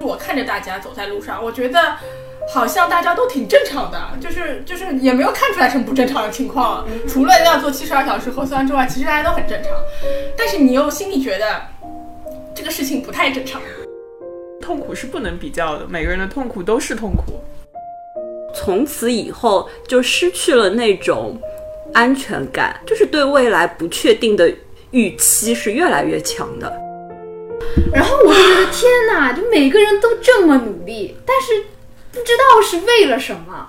我看着大家走在路上，我觉得好像大家都挺正常的，就是就是也没有看出来什么不正常的情况，除了要做七十二小时核酸之外，其实大家都很正常。但是你又心里觉得这个事情不太正常。痛苦是不能比较的，每个人的痛苦都是痛苦。从此以后就失去了那种安全感，就是对未来不确定的预期是越来越强的。然后我就觉得天哪，就每个人都这么努力，但是不知道是为了什么。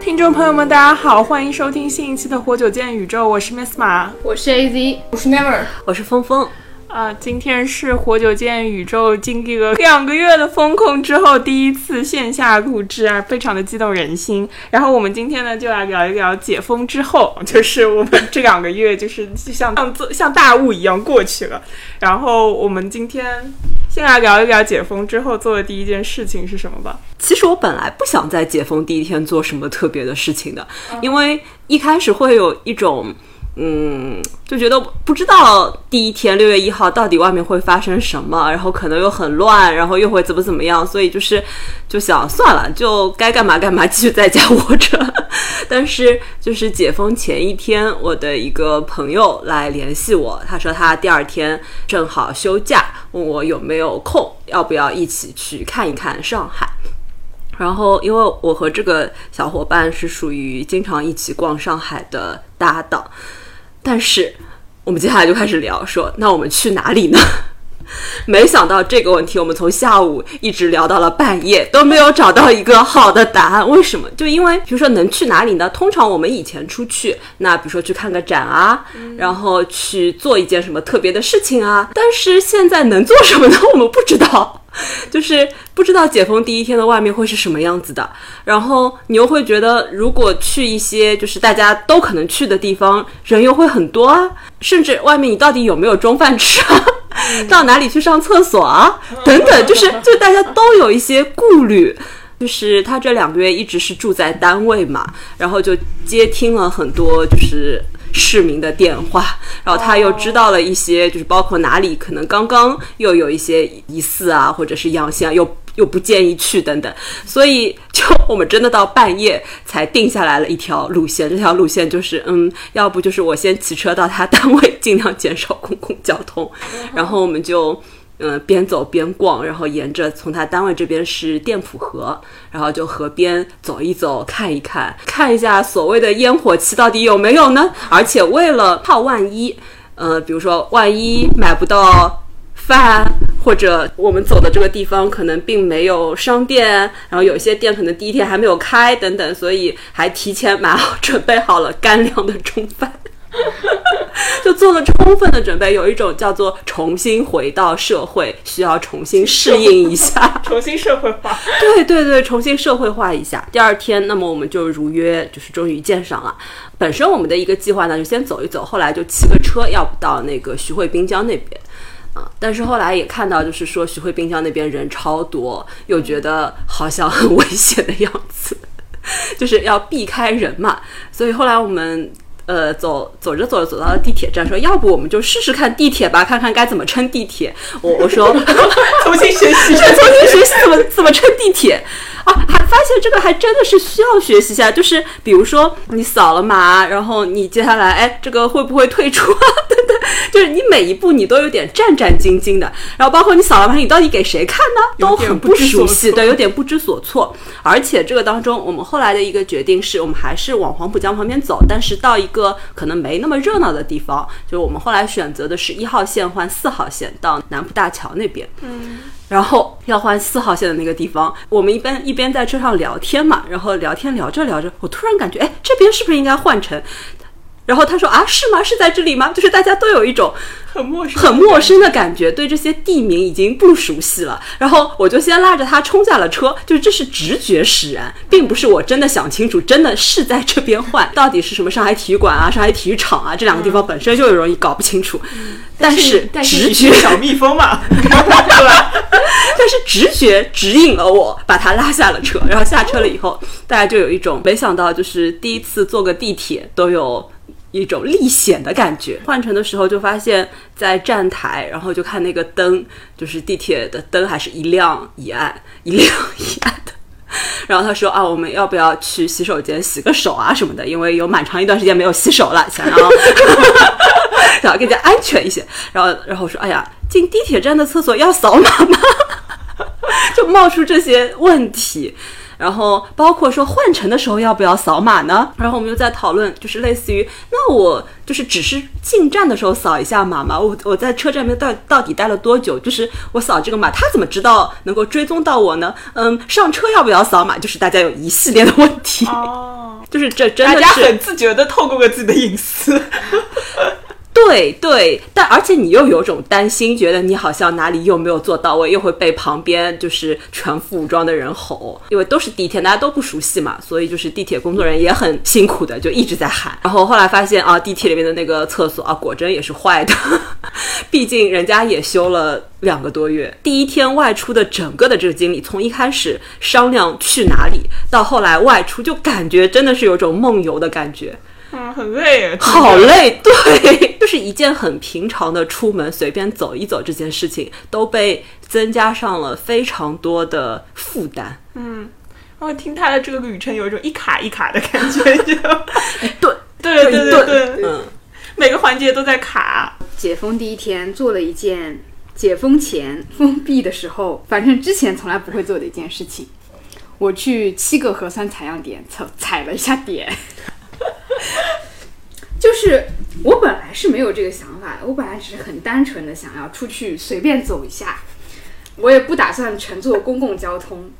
听众朋友们，大家好，欢迎收听新一期的《活久见宇宙》，我是 Miss 马，我是 AZ，我是 Never，我是峰峰。啊，今天是活久见宇宙经历了两个月的风控之后第一次线下录制啊，非常的激动人心。然后我们今天呢，就来聊一聊解封之后，就是我们这两个月就是像像做像大雾一样过去了。然后我们今天先来聊一聊解封之后做的第一件事情是什么吧。其实我本来不想在解封第一天做什么特别的事情的，因为一开始会有一种。嗯，就觉得不知道第一天六月一号到底外面会发生什么，然后可能又很乱，然后又会怎么怎么样，所以就是就想算了，就该干嘛干嘛，继续在家窝着。但是就是解封前一天，我的一个朋友来联系我，他说他第二天正好休假，问我有没有空，要不要一起去看一看上海。然后因为我和这个小伙伴是属于经常一起逛上海的搭档。但是，我们接下来就开始聊，说那我们去哪里呢？没想到这个问题，我们从下午一直聊到了半夜，都没有找到一个好的答案。为什么？就因为，比如说能去哪里呢？通常我们以前出去，那比如说去看个展啊，然后去做一件什么特别的事情啊。但是现在能做什么呢？我们不知道。就是不知道解封第一天的外面会是什么样子的，然后你又会觉得，如果去一些就是大家都可能去的地方，人又会很多啊，甚至外面你到底有没有中饭吃啊？到哪里去上厕所啊？等等，就是就大家都有一些顾虑。就是他这两个月一直是住在单位嘛，然后就接听了很多就是。市民的电话，然后他又知道了一些，就是包括哪里可能刚刚又有一些疑似啊，或者是阳性，又又不建议去等等，所以就我们真的到半夜才定下来了一条路线。这条路线就是，嗯，要不就是我先骑车到他单位，尽量减少公共交通，然后我们就。嗯，边走边逛，然后沿着从他单位这边是店铺河，然后就河边走一走，看一看，看一下所谓的烟火气到底有没有呢？而且为了怕万一，呃，比如说万一买不到饭，或者我们走的这个地方可能并没有商店，然后有些店可能第一天还没有开等等，所以还提前买好准备好了干粮的中饭。就做了充分的准备，有一种叫做重新回到社会，需要重新适应一下，重新社会化。对对对，重新社会化一下。第二天，那么我们就如约，就是终于见上了。本身我们的一个计划呢，就先走一走，后来就骑个车，要不到那个徐汇滨江那边啊。但是后来也看到，就是说徐汇滨江那边人超多，又觉得好像很 危险的样子，就是要避开人嘛。所以后来我们。呃，走走着走着走到了地铁站，说要不我们就试试看地铁吧，看看该怎么乘地铁。我我说 重新学习，重新学习怎么怎么乘地铁。啊，还发现这个还真的是需要学习一下，就是比如说你扫了码，然后你接下来，哎，这个会不会退出啊？等等，就是你每一步你都有点战战兢兢的，然后包括你扫了码，你到底给谁看呢？都很不熟悉，对，有点不知所措。而且这个当中，我们后来的一个决定是，我们还是往黄浦江旁边走，但是到一个可能没那么热闹的地方，就是我们后来选择的是一号线换四号线到南浦大桥那边。嗯。然后要换四号线的那个地方，我们一边一边在车上聊天嘛，然后聊天聊着聊着，我突然感觉，哎，这边是不是应该换乘？然后他说啊，是吗？是在这里吗？就是大家都有一种很陌生、很陌生的感觉，对这些地名已经不熟悉了。然后我就先拉着他冲下了车，就是这是直觉使然，并不是我真的想清楚，真的是在这边换，到底是什么上海体育馆啊、上海体育场啊，这两个地方本身就容易搞不清楚。但是直觉小蜜蜂嘛，对吧？但是直觉指引了我，把他拉下了车。然后下车了以后，大家就有一种没想到，就是第一次坐个地铁都有。一种历险的感觉。换乘的时候就发现，在站台，然后就看那个灯，就是地铁的灯还是一亮一暗，一亮一暗的。然后他说啊，我们要不要去洗手间洗个手啊什么的？因为有蛮长一段时间没有洗手了，想要 想要更加安全一些。然后然后我说，哎呀，进地铁站的厕所要扫码吗？就冒出这些问题。然后包括说换乘的时候要不要扫码呢？然后我们又在讨论，就是类似于，那我就是只是进站的时候扫一下码嘛，我我在车站里面到到底待了多久？就是我扫这个码，他怎么知道能够追踪到我呢？嗯，上车要不要扫码？就是大家有一系列的问题，哦，就是这真大家很自觉的透过了自己的隐私。对对，但而且你又有种担心，觉得你好像哪里又没有做到位，又会被旁边就是全副武装的人吼，因为都是第一天，大家都不熟悉嘛，所以就是地铁工作人员也很辛苦的，就一直在喊。然后后来发现啊，地铁里面的那个厕所啊，果真也是坏的，毕竟人家也修了两个多月。第一天外出的整个的这个经历，从一开始商量去哪里，到后来外出，就感觉真的是有种梦游的感觉。嗯，很累，好累，对，就是一件很平常的出门随便走一走这件事情，都被增加上了非常多的负担。嗯我听他的这个旅程有一种一卡一卡的感觉，就对 对对对对对，嗯，每个环节都在卡。解封第一天做了一件解封前封闭的时候，反正之前从来不会做的一件事情。我去七个核酸采样点采采了一下点，就是我本来是没有这个想法的，我本来只是很单纯的想要出去随便走一下，我也不打算乘坐公共交通。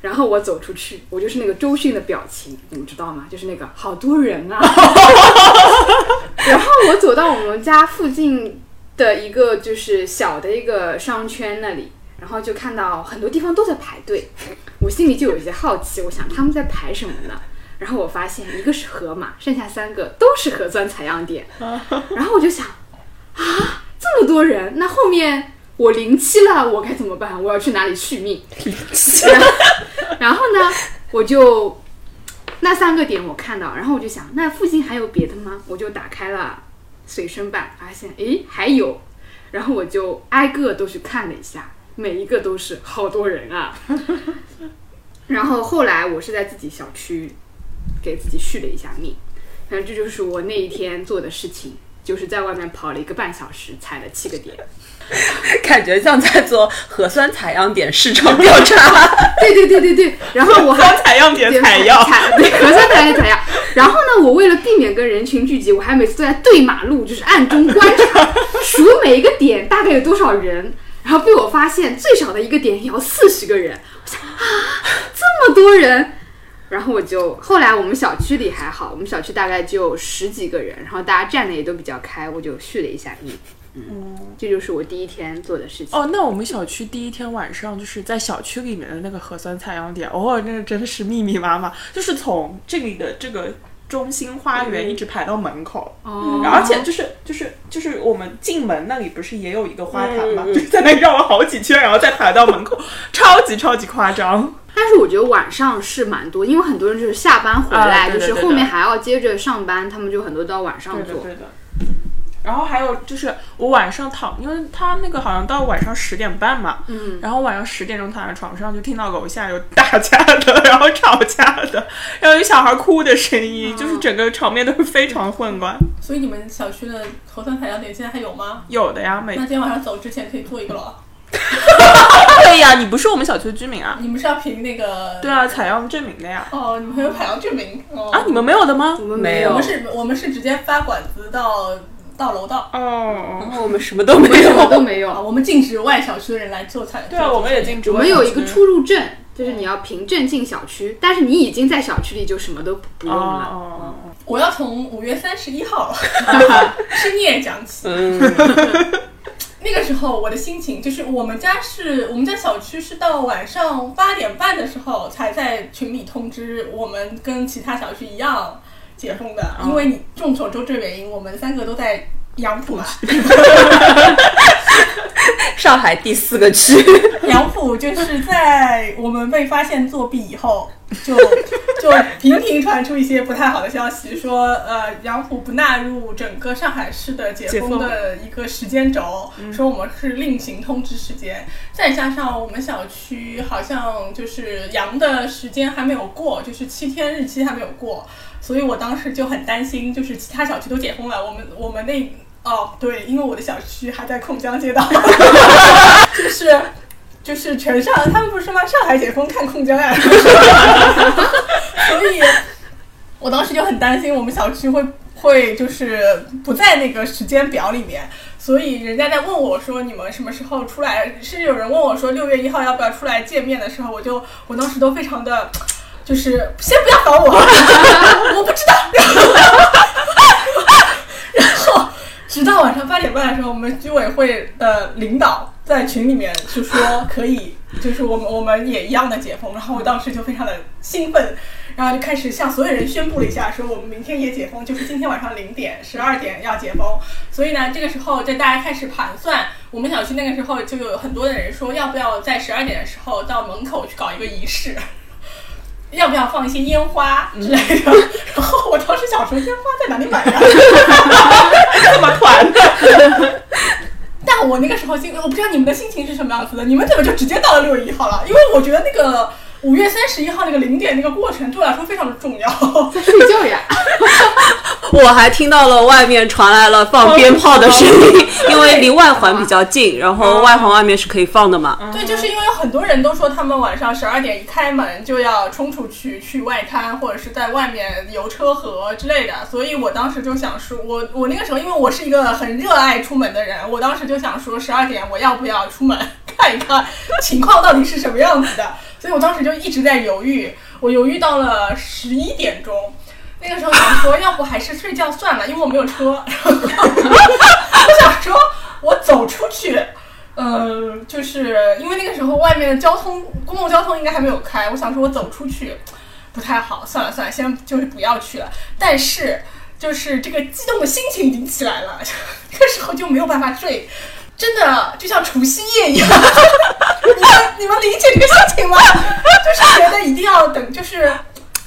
然后我走出去，我就是那个周迅的表情，你们知道吗？就是那个好多人啊。然后我走到我们家附近的一个就是小的一个商圈那里，然后就看到很多地方都在排队，我心里就有一些好奇，我想他们在排什么呢？然后我发现一个是河马，剩下三个都是核酸采样点，然后我就想啊，这么多人，那后面我零七了，我该怎么办？我要去哪里续命？然后然后呢，我就那三个点我看到，然后我就想，那附近还有别的吗？我就打开了随身办，发现诶还有，然后我就挨个都去看了一下，每一个都是好多人啊。然后后来我是在自己小区给自己续了一下命，反正这就是我那一天做的事情，就是在外面跑了一个半小时，踩了七个点。感觉像在做核酸采样点市场调查。对对对对对，然后我还采样点采样，采对核酸采样采样。然后呢，我为了避免跟人群聚集，我还每次都在对马路，就是暗中观察，数每一个点大概有多少人。然后被我发现，最少的一个点也要四十个人。我想啊，这么多人。然后我就后来我们小区里还好，我们小区大概就十几个人，然后大家站的也都比较开，我就续了一下命。嗯，这就是我第一天做的事情。哦，那我们小区第一天晚上就是在小区里面的那个核酸采样点，哦，那个真的是密密麻麻，就是从这里的这个中心花园一直排到门口，哦而且就是就是就是我们进门那里不是也有一个花坛吗？嗯 嗯就是在那绕了好几圈，然后再排到门口，超级超级夸张。但是我觉得晚上是蛮多，因为很多人就是下班回来，啊对对对就是后面还要接着上班，他们就很多都要晚上做。对的对的。然后还有就是我晚上躺，因为他那个好像到晚上十点半嘛，嗯，然后晚上十点钟躺在床上，就听到楼下有打架的，然后吵架的，然后有小孩哭的声音，就是整个场面都是非常混乱。所以你们小区的核酸采样点现在还有吗？有的呀，每那今天晚上走之前可以做一个了。对呀，你不是我们小区的居民啊？你们是要凭那个？对啊，采样证明的呀。哦，你们还有采样证明哦。啊，你们没有的吗我？们没有我们是，我们是直接发管子到到楼道。哦，然后我们什么都没有，都没啊，有。我们禁止外小区的人来做采。对啊，我们也禁止。我们有一个出入证，就是你要凭证进小区，但是你已经在小区里，就什么都不用了。哦我要从五月三十一号深夜讲起。嗯，那个时候我的心情就是，我们家是我们家小区是到晚上八点半的时候才在群里通知我们跟其他小区一样解封的，因为你众所周知的原因，我们三个都在杨浦嘛，上 上海第四个区。杨浦就是在我们被发现作弊以后，就 就频频传出一些不太好的消息，说呃杨浦不纳入整个上海市的解封的一个时间轴，说我们是另行通知时间。再加上我们小区好像就是阳的时间还没有过，就是七天日期还没有过，所以我当时就很担心，就是其他小区都解封了，我们我们那哦对，因为我的小区还在控江街道，就是。就是全上，他们不是说吗？上海解封看控江呀，所以，我当时就很担心我们小区会会就是不在那个时间表里面，所以人家在问我说你们什么时候出来？是有人问我说六月一号要不要出来见面的时候，我就我当时都非常的，就是先不要搞我，我不知道。直到晚上八点半的时候，我们居委会的领导。在群里面就说可以，就是我们我们也一样的解封，然后我当时就非常的兴奋，然后就开始向所有人宣布了一下，说我们明天也解封，就是今天晚上零点十二点要解封。所以呢，这个时候在大家开始盘算，我们小区那个时候就有很多的人说，要不要在十二点的时候到门口去搞一个仪式，要不要放一些烟花之类的。然后我当时想说，烟花在哪里买呀？这么团的。但我那个时候心，我不知道你们的心情是什么样子的。你们怎么就直接到了六月一号了？因为我觉得那个五月三十一号那个零点那个过程对我来说非常的重要。在睡觉呀。我还听到了外面传来了放鞭炮的声音，因为离外环比较近，然后外环外面是可以放的嘛。对，就是因为有很多人都说他们晚上十二点一开门就要冲出去去外滩，或者是在外面游车河之类的，所以我当时就想说，我我那个时候因为我是一个很热爱出门的人，我当时就想说十二点我要不要出门看一看情况到底是什么样子的，所以我当时就一直在犹豫，我犹豫到了十一点钟。那个时候想说，要不还是睡觉算了，因为我没有车。我想说，我走出去，嗯，就是因为那个时候外面的交通，公共交通应该还没有开。我想说，我走出去不太好，算了算了，先就是不要去了。但是，就是这个激动的心情已经起来了，那个时候就没有办法睡，真的就像除夕夜一样。你们你们理解这个心情吗？就是觉得一定要等，就是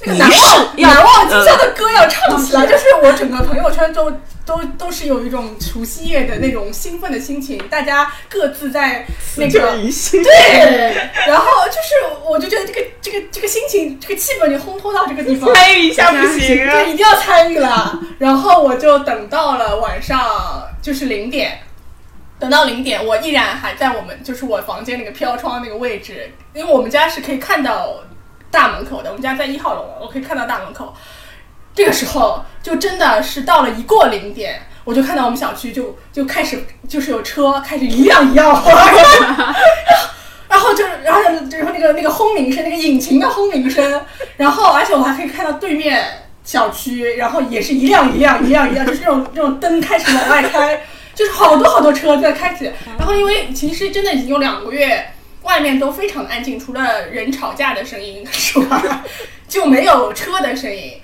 那个。难忘难忘今宵的歌要唱起来，就是我整个朋友圈都都都是有一种除夕夜的那种兴奋的心情，大家各自在那个对，然后就是我就觉得这个这个这个心情这个气氛就烘托到这个地方，参与一下不行，对，一定要参与了。然后我就等到了晚上就是零点，等到零点，我依然还在我们就是我房间那个飘窗那个位置，因为我们家是可以看到。大门口的，我们家在一号楼，我可以看到大门口。这个时候就真的是到了一过零点，我就看到我们小区就就开始就是有车开始一辆一辆 然后就然后然后那个那个轰鸣声，那个引擎的轰鸣声，然后而且我还可以看到对面小区，然后也是一辆一辆一辆一辆，就是这种这种灯开始往外开，就是好多好多车在开始。然后因为其实真的已经有两个月。外面都非常的安静，除了人吵架的声音是吧？就没有车的声音。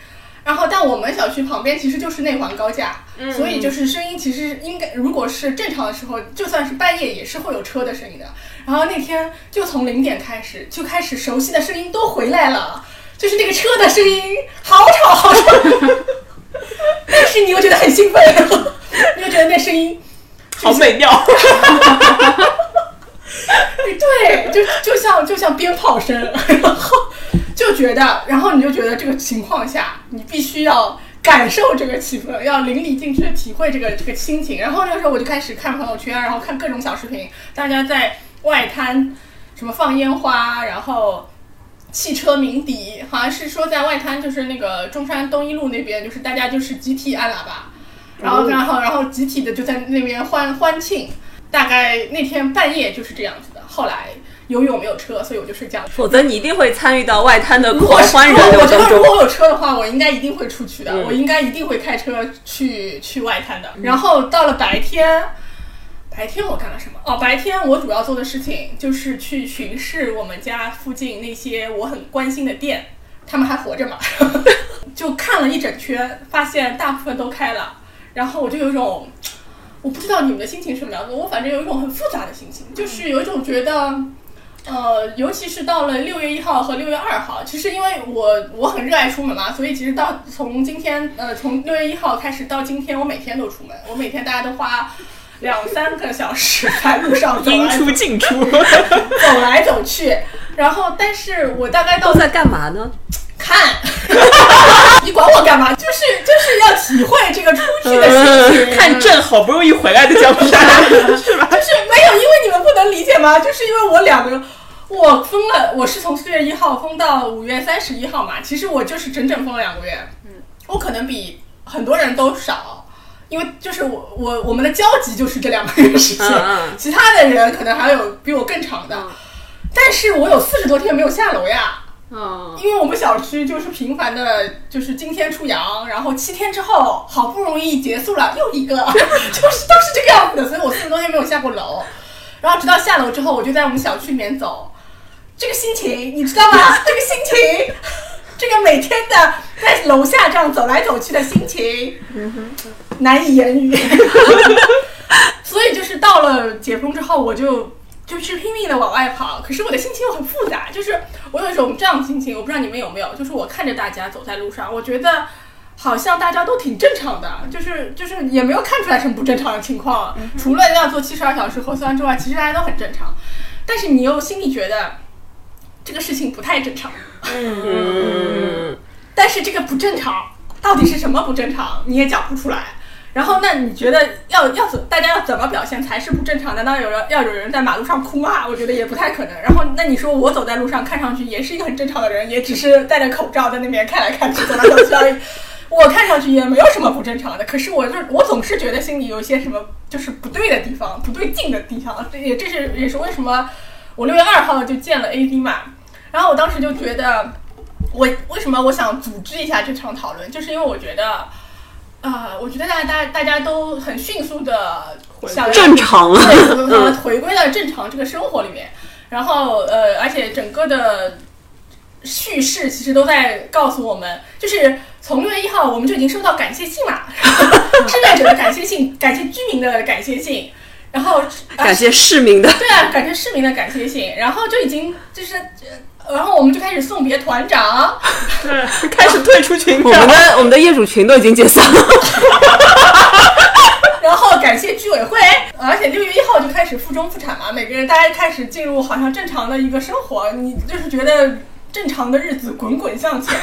然后，但我们小区旁边其实就是内环高架，所以就是声音其实应该，如果是正常的时候，就算是半夜也是会有车的声音的。然后那天就从零点开始，就开始熟悉的声音都回来了，就是那个车的声音，好吵好吵。但是你又觉得很兴奋，你又觉得那声音好美妙。对，就就像就像鞭炮声，然后就觉得，然后你就觉得这个情况下，你必须要感受这个气氛，要淋漓尽致的体会这个这个心情。然后那个时候我就开始看朋友圈，然后看各种小视频，大家在外滩什么放烟花，然后汽车鸣笛，好像是说在外滩，就是那个中山东一路那边，就是大家就是集体按喇叭，然后然后然后集体的就在那边欢欢庆。大概那天半夜就是这样子的。后来由于我没有车，所以我就睡觉。否则你一定会参与到外滩的狂欢人流当中。我觉得如果我有车的话，我应该一定会出去的。我应该一定会开车去去外滩的。然后到了白天，白天我干了什么？哦，白天我主要做的事情就是去巡视我们家附近那些我很关心的店，他们还活着吗？就看了一整圈，发现大部分都开了。然后我就有一种。我不知道你们的心情是什么样子，我反正有一种很复杂的心情，就是有一种觉得。呃，尤其是到了六月一号和六月二号，其实因为我我很热爱出门嘛，所以其实到从今天呃从六月一号开始到今天，我每天都出门，我每天大家都花两三个小时在路上走应来 出进出，走来走去，然后但是我大概到都在干嘛呢？看，你管我干嘛？就是就是要体会这个出去的心情，看朕好不容易回来的江山，是吧？就是没有，因为你们不能理解吗？就是因为我两个，我封了，我是从四月一号封到五月三十一号嘛，其实我就是整整封了两个月，嗯，我可能比很多人都少。因为就是我我我们的交集就是这两个月时间，其他的人可能还有比我更长的，但是我有四十多天没有下楼呀，嗯，因为我们小区就是频繁的，就是今天出阳，然后七天之后好不容易结束了又一个，就是都是这个样子的，所以我四十多天没有下过楼，然后直到下楼之后，我就在我们小区里面走，这个心情你知道吗？这个心情，这个每天的在楼下这样走来走去的心情，难以言语。所以就是到了解封之后，我就就是拼命的往外跑，可是我的心情又很复杂，就是我有一种这样的心情，我不知道你们有没有，就是我看着大家走在路上，我觉得好像大家都挺正常的，就是就是也没有看出来什么不正常的情况，除了要做七十二小时核酸之外，其实大家都很正常，但是你又心里觉得这个事情不太正常，嗯，但是这个不正常到底是什么不正常，你也讲不出来。然后，那你觉得要要怎大家要怎么表现才是不正常？难道有人要有人在马路上哭骂？我觉得也不太可能。然后，那你说我走在路上，看上去也是一个很正常的人，也只是戴着口罩在那边看来看去，走来走去而已。我看上去也没有什么不正常的，可是我就我总是觉得心里有一些什么就是不对的地方，不对劲的地方。这也这是也是为什么我六月二号就见了 AD 嘛。然后我当时就觉得，我为什么我想组织一下这场讨论，就是因为我觉得。啊、我觉得大家大大家都很迅速的想要正常。了对，呃回归到正常这个生活里面。然后呃，而且整个的叙事其实都在告诉我们，就是从六月一号我们就已经收到感谢信了，志愿者的感谢信，感谢居民的感谢信，然后呃感谢市民的，对啊，感谢市民的感谢信，然后就已经就是，呃然后我们就开始送别团长，对，开始退出群我们的我们的业主群都已经解散了。然后感谢居委会，而且六月一号就开始复中复产嘛，每个人大家开始进入好像正常的一个生活，你就是觉得正常的日子滚滚向前，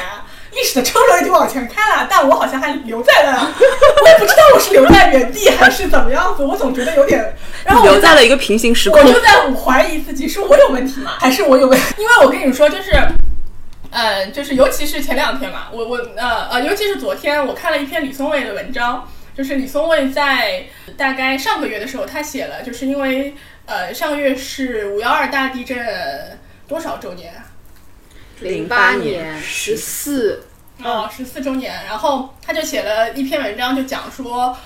历史的车轮就往前开了，但我好像还留在了，我也不知道我是留在原地还是怎么样子，我总觉得有点，然后我留在了一个平行时空我。就在怀疑自己，是我有问题吗？还是我有问题？因为我跟你说，就是。呃，就是尤其是前两天嘛，我我呃呃，尤其是昨天，我看了一篇李松蔚的文章，就是李松蔚在大概上个月的时候，他写了，就是因为呃上个月是五幺二大地震多少周年啊？零八年十四，啊，十四周年，然后他就写了一篇文章，就讲说，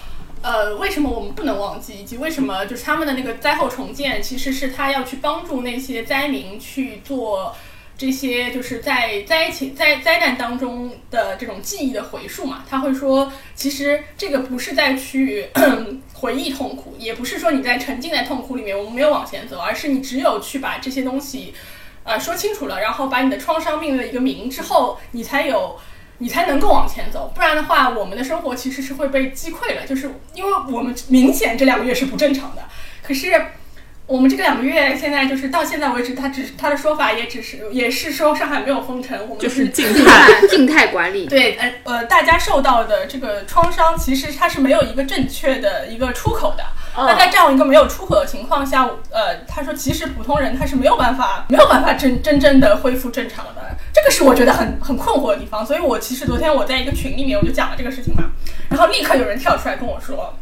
呃，为什么我们不能忘记，以及为什么就是他们的那个灾后重建，其实是他要去帮助那些灾民去做这些就是在灾情灾灾难当中的这种记忆的回溯嘛。他会说，其实这个不是在去 回忆痛苦，也不是说你在沉浸在痛苦里面，我们没有往前走，而是你只有去把这些东西。呃，说清楚了，然后把你的创伤命了一个名之后，你才有，你才能够往前走。不然的话，我们的生活其实是会被击溃了，就是因为我们明显这两个月是不正常的。可是我们这个两个月现在就是到现在为止，他只是他的说法也只是也是说上海没有封城，我们就是静。态静态管理，对，呃呃，大家受到的这个创伤，其实它是没有一个正确的一个出口的。那在这样一个没有出口的情况下，呃，他说其实普通人他是没有办法没有办法真真正的恢复正常的，这个是我觉得很很困惑的地方。所以我其实昨天我在一个群里面我就讲了这个事情嘛，然后立刻有人跳出来跟我说，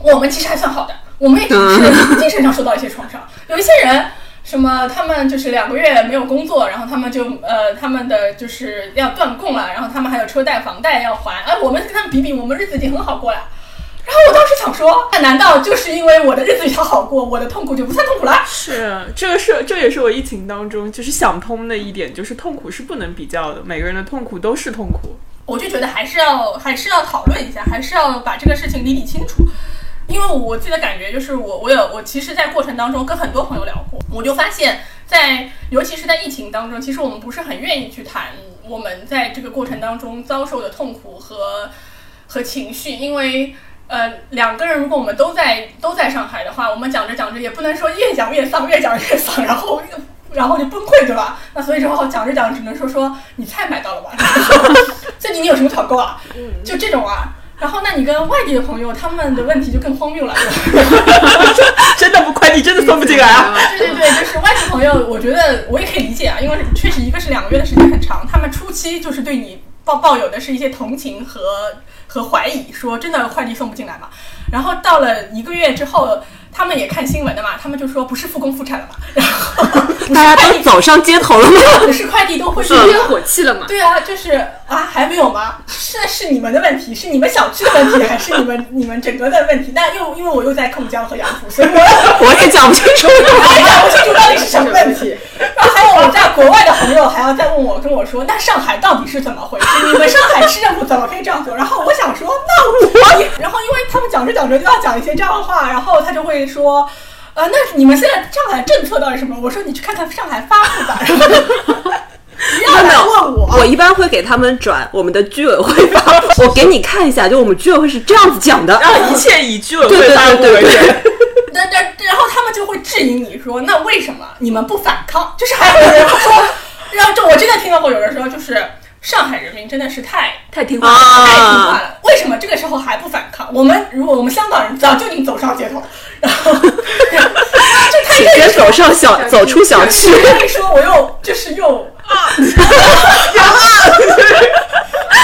我们其实还算好的，我们也只是精神上受到一些创伤，有一些人。什么？他们就是两个月没有工作，然后他们就呃，他们的就是要断供了，然后他们还有车贷、房贷要还。哎，我们跟他们比比，我们日子已经很好过了。然后我当时想说，那难道就是因为我的日子比较好过，我的痛苦就不算痛苦了？是，这个是这也是我疫情当中就是想通的一点，就是痛苦是不能比较的，每个人的痛苦都是痛苦。我就觉得还是要还是要讨论一下，还是要把这个事情理理清楚。因为我自己的感觉就是我我有我其实，在过程当中跟很多朋友聊过，我就发现，在尤其是在疫情当中，其实我们不是很愿意去谈我们在这个过程当中遭受的痛苦和和情绪，因为呃两个人如果我们都在都在上海的话，我们讲着讲着也不能说越讲越丧，越讲越丧，然后然后就崩溃，对吧？那所以之后讲着讲着只能说说你菜买到了吧？最近你有什么团购啊？就这种啊。然后，那你跟外地的朋友，他们的问题就更荒谬了。真的不快递真的送不进来啊！对对对，就是外地朋友，我觉得我也可以理解啊，因为确实一个是两个月的时间很长，他们初期就是对你抱抱有的是一些同情和和怀疑，说真的快递送不进来嘛。然后到了一个月之后。他们也看新闻的嘛，他们就说不是复工复产了嘛，然后 大家都走上街头了吗？不是快递都会是烟火气了嘛？对啊，就是啊，还没有吗？现在是你们的问题，是你们小区的问题，还是你们你们整个的问题？但又因为我又在控江和杨浦，所以我 我也讲不清楚，我也讲不清楚到底是什么问题。然后还有我在国外的朋友还要再问我，跟我说那上海到底是怎么回事？你们上海市政府怎么可以这样做？然后我想说，那我也，然后因为他们讲着讲着就要讲一些这样的话，然后他就会。说，呃，那你们现在上海政策到底什么？我说你去看看上海发布吧。不要来问我，我一般会给他们转我们的居委会发。我给你看一下，就我们居委会是这样子讲的，让一切以居委会发布为准。那那然后他们就会质疑你说，那为什么你们不反抗？就是还有人说，然后就我真的听到过有人说，就是。上海人民真的是太太听话了，太听话了。为什么这个时候还不反抗？我们如果我们香港人早就已经走上街头，然后就他直接走上小走出小区。一说我又就是又所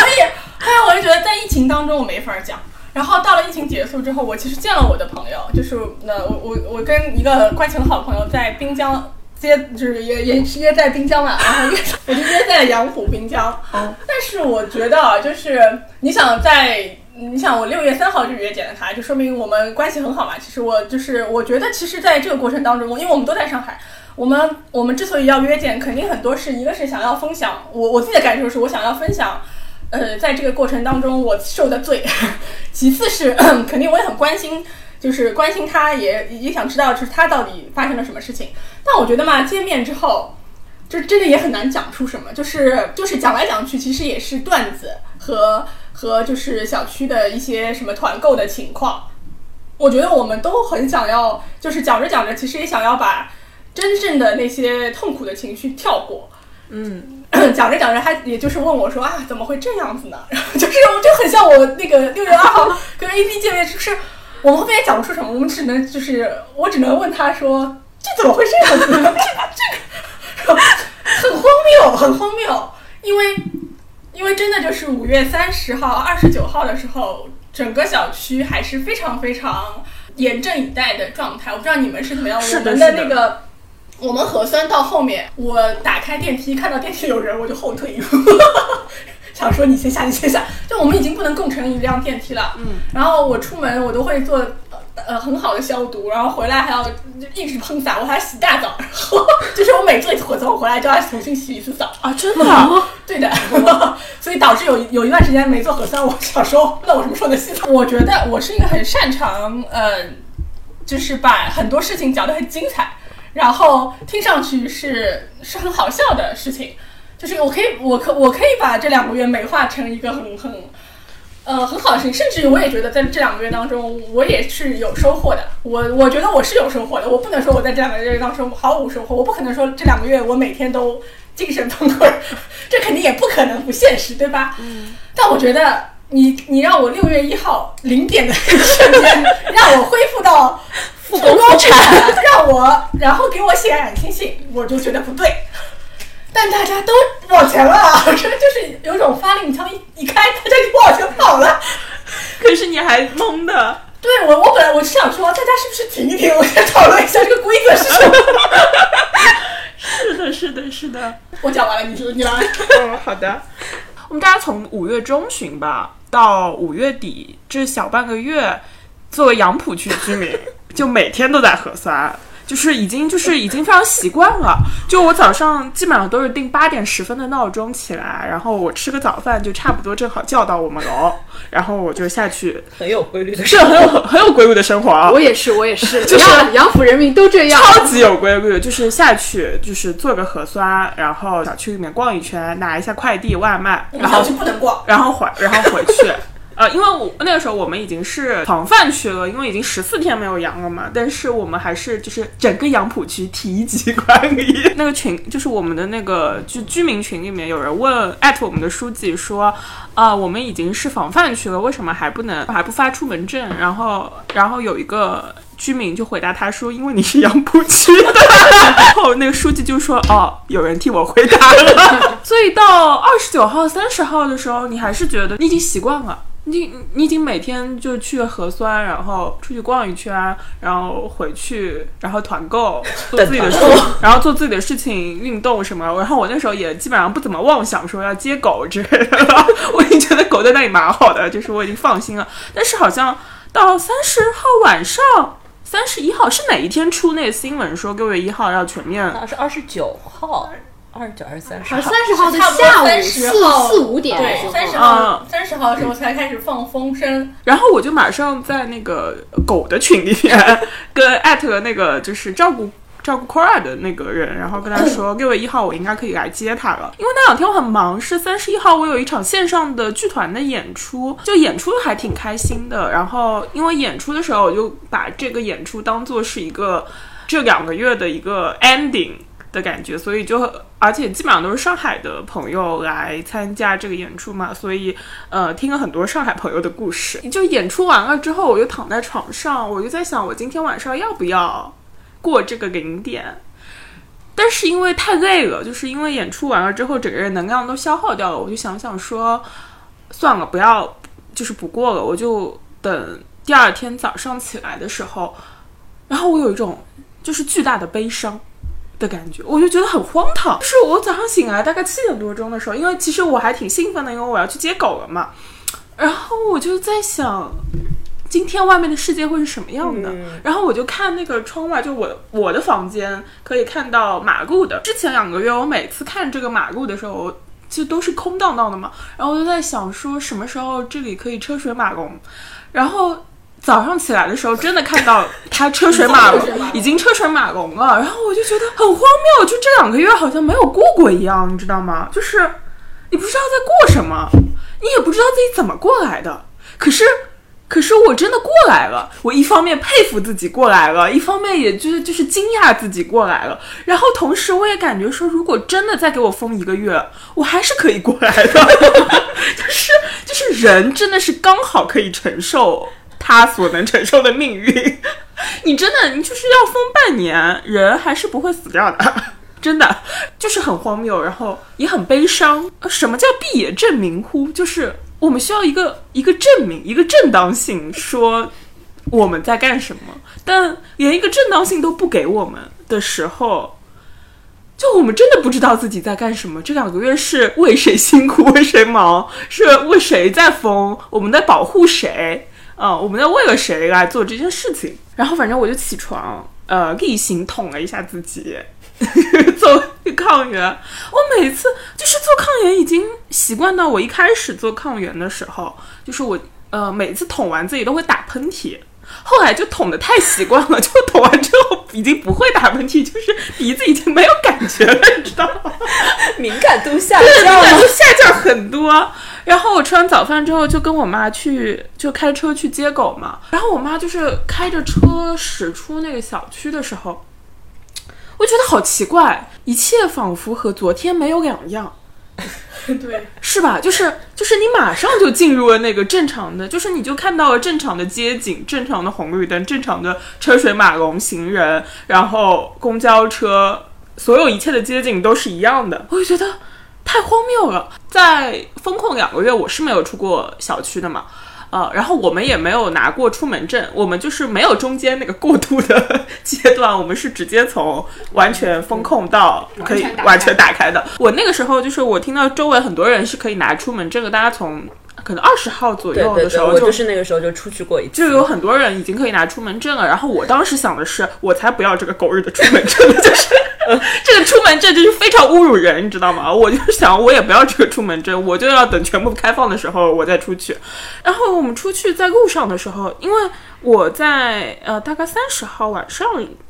以后来我就觉得在疫情当中我没法讲。然后到了疫情结束之后，我其实见了我的朋友，就是那我我我跟一个关系很好的朋友在滨江。约就是也也是约在滨江嘛，然后约我就约在杨浦滨江。但是我觉得就是你想在你想我六月三号就约见了他，就说明我们关系很好嘛。其实我就是我觉得其实在这个过程当中，因为我们都在上海，我们我们之所以要约见，肯定很多是一个是想要分享我我自己的感受是我想要分享，呃，在这个过程当中我受的罪。其次是 肯定我也很关心。就是关心他，也也想知道，就是他到底发生了什么事情。但我觉得嘛，见面之后，就真的也很难讲出什么。就是就是讲来讲去，其实也是段子和和就是小区的一些什么团购的情况。我觉得我们都很想要，就是讲着讲着，其实也想要把真正的那些痛苦的情绪跳过。嗯，讲着讲着，他也就是问我说啊，怎么会这样子呢？然后就是我就很像我那个六月二号 跟 A B 见面，就是。我们后面也讲不出什么，我们只能就是我只能问他说：“这怎么会这样子？这这个很荒谬，很荒谬。因为因为真的就是五月三十号、二十九号的时候，整个小区还是非常非常严阵以待的状态。我不知道你们是怎么样。我们的那个我们核酸到后面，我打开电梯看到电梯有人，我就后退一步。想说你先下，你先下，就我们已经不能共乘一辆电梯了。嗯，然后我出门我都会做呃很好的消毒，然后回来还要一直喷洒，我还洗大澡，然 后就是我每做一次火灾，我回来就要重新洗一次澡啊，真的？对的，所以导致有有一段时间没做核酸，我想说那我什么时候能洗澡？我觉得我是一个很擅长呃，就是把很多事情讲得很精彩，然后听上去是是很好笑的事情。就是我可以，我可我可以把这两个月美化成一个很很，呃很好的事情，甚至我也觉得在这两个月当中，我也是有收获的。我我觉得我是有收获的，我不能说我在这两个月当中毫无收获，我不可能说这两个月我每天都精神崩溃，这肯定也不可能不现实，对吧？嗯。但我觉得你你让我六月一号零点的瞬间 让我恢复到复工复产，让我然后给我写感情信，我就觉得不对。但大家都往前了，这 就是有种发令枪一一开，大家就往前跑了。可是你还懵的。对我，我本来我是想说，大家是不是停一停，我先讨论一下这个规则是什么？是的，是的，是的。我讲完了，你你来。嗯，好的。我们大家从五月中旬吧到五月底这小半个月，作为杨浦区居民，就每天都在核酸。就是已经就是已经非常习惯了。就我早上基本上都是定八点十分的闹钟起来，然后我吃个早饭就差不多正好叫到我们楼，然后我就下去，很有规律的是很有很有规律的生活啊我。也是，我也是，就是杨杨府人民都这样。超级有规律，就是下去就是做个核酸，然后小区里面逛一圈，拿一下快递外卖，然后就不能逛。然后回然后回去。呃，因为我那个时候我们已经是防范区了，因为已经十四天没有阳了嘛，但是我们还是就是整个杨浦区提级管理。那个群就是我们的那个就居民群里面有人问艾特我们的书记说，啊、我们已经是防范区了，为什么还不能还不发出门证？然后然后有一个。居民就回答他说：“因为你是杨浦区的。”然后那个书记就说：“哦，有人替我回答了。”所以到二十九号、三十号的时候，你还是觉得你已经习惯了。你已经你已经每天就去核酸，然后出去逛一圈，然后回去，然后团购，做自己的事，然后做自己的事情，运动什么。然后我那时候也基本上不怎么妄想说要接狗之类的了，我已经觉得狗在那里蛮好的，就是我已经放心了。但是好像到三十号晚上。三十一号是哪一天出那个新闻说六月一号要全面？是二十九号，二十九还是三十而号？三十号的下午30四四五点对，候，三十嗯号三十号的时候才开始放风声，然后我就马上在那个狗的群里面 跟艾特那个就是照顾照顾 Cora 的那个人，然后跟他说六月一号我应该可以来接他了，因为那两天我很忙，是三十一号我有一场线上的剧团的演出，就演出还挺开心的。然后因为演出的时候，我就把这个演出当做是一个这两个月的一个 ending。的感觉，所以就而且基本上都是上海的朋友来参加这个演出嘛，所以呃听了很多上海朋友的故事。就演出完了之后，我就躺在床上，我就在想，我今天晚上要不要过这个零点？但是因为太累了，就是因为演出完了之后，整个人能量都消耗掉了，我就想想说，算了，不要，就是不过了，我就等第二天早上起来的时候，然后我有一种就是巨大的悲伤。的感觉，我就觉得很荒唐。就是我早上醒来大概七点多钟的时候，因为其实我还挺兴奋的，因为我要去接狗了嘛。然后我就在想，今天外面的世界会是什么样的？然后我就看那个窗外，就我我的房间可以看到马路的。之前两个月，我每次看这个马路的时候，就都是空荡荡的嘛。然后我就在想，说什么时候这里可以车水马龙？然后。早上起来的时候，真的看到它车水马龙，已经车水马龙了。然后我就觉得很荒谬，就这两个月好像没有过过一样，你知道吗？就是你不知道在过什么，你也不知道自己怎么过来的。可是，可是我真的过来了。我一方面佩服自己过来了，一方面也就是就是惊讶自己过来了。然后同时我也感觉说，如果真的再给我封一个月，我还是可以过来的。就是就是人真的是刚好可以承受。他所能承受的命运，你真的，你就是要封半年，人还是不会死掉的，真的就是很荒谬，然后也很悲伤。什么叫毕业证明乎？就是我们需要一个一个证明，一个正当性，说我们在干什么，但连一个正当性都不给我们的时候。就我们真的不知道自己在干什么，这两个月是为谁辛苦为谁忙，是为谁在疯，我们在保护谁？啊、我们在为了谁来做这件事情？然后反正我就起床，呃，例行捅了一下自己，做抗原。我每次就是做抗原，已经习惯到我一开始做抗原的时候，就是我呃每次捅完自己都会打喷嚏。后来就捅的太习惯了，就捅完之后已经不会打喷嚏，就是鼻子已经没有感觉了，你知道吗？敏感度下，降了。感觉下降很多。然后我吃完早饭之后，就跟我妈去，就开车去接狗嘛。然后我妈就是开着车驶出那个小区的时候，我觉得好奇怪，一切仿佛和昨天没有两样。对，是吧？就是就是你马上就进入了那个正常的，就是你就看到了正常的街景、正常的红绿灯、正常的车水马龙、行人，然后公交车，所有一切的街景都是一样的。我就觉得太荒谬了。在封控两个月，我是没有出过小区的嘛。呃，然后我们也没有拿过出门证，我们就是没有中间那个过渡的 阶段，我们是直接从完全封控到可以完全打开完全打开的。我那个时候就是我听到周围很多人是可以拿出门证的，大家从可能二十号左右的时候我就是那个时候就出去过一次，就有很多人已经可以拿出门证了。然后我当时想的是，我才不要这个狗日的出门证，就是 这个出门证就是非常侮辱人，你知道吗？我就是想，我也不要这个出门证，我就要等全部开放的时候我再出去。然后我们出去在路上的时候，因为我在呃大概三十号晚上，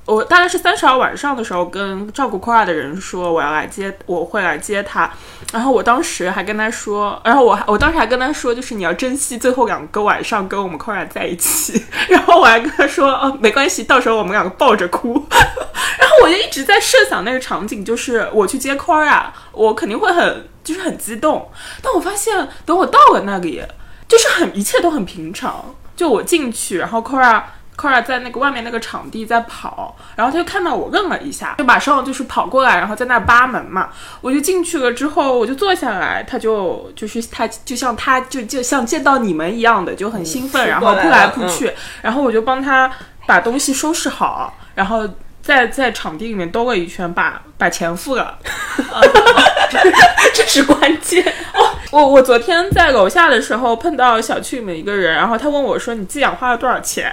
我大概是三十号晚上的时候跟照顾 Kora 的人说我要来接，我会来接他。然后我当时还跟他说，然后我我当时还跟他说，就是你要珍惜最后两个晚上跟我们 Kora 在一起。然后我还跟他说，哦，没关系，到时候我们两个抱着哭。然后我就一直在设想那个场景，就是我去接 Kora，我肯定会很就是很激动。但我发现，等我到了那里，就是很一切都很平常。就我进去，然后 Kora。Kora 在那个外面那个场地在跑，然后他就看到我愣了一下，就马上就是跑过来，然后在那扒门嘛。我就进去了之后，我就坐下来，他就就是他就像他就就像见到你们一样的，就很兴奋，嗯然后扑来扑去，然后我就帮他把东西收拾好，然后在在场地里面兜了一圈，把把钱付了。这是关键。哦我我昨天在楼下的时候碰到小区里面一个人，然后他问我说：“你寄养花了多少钱？”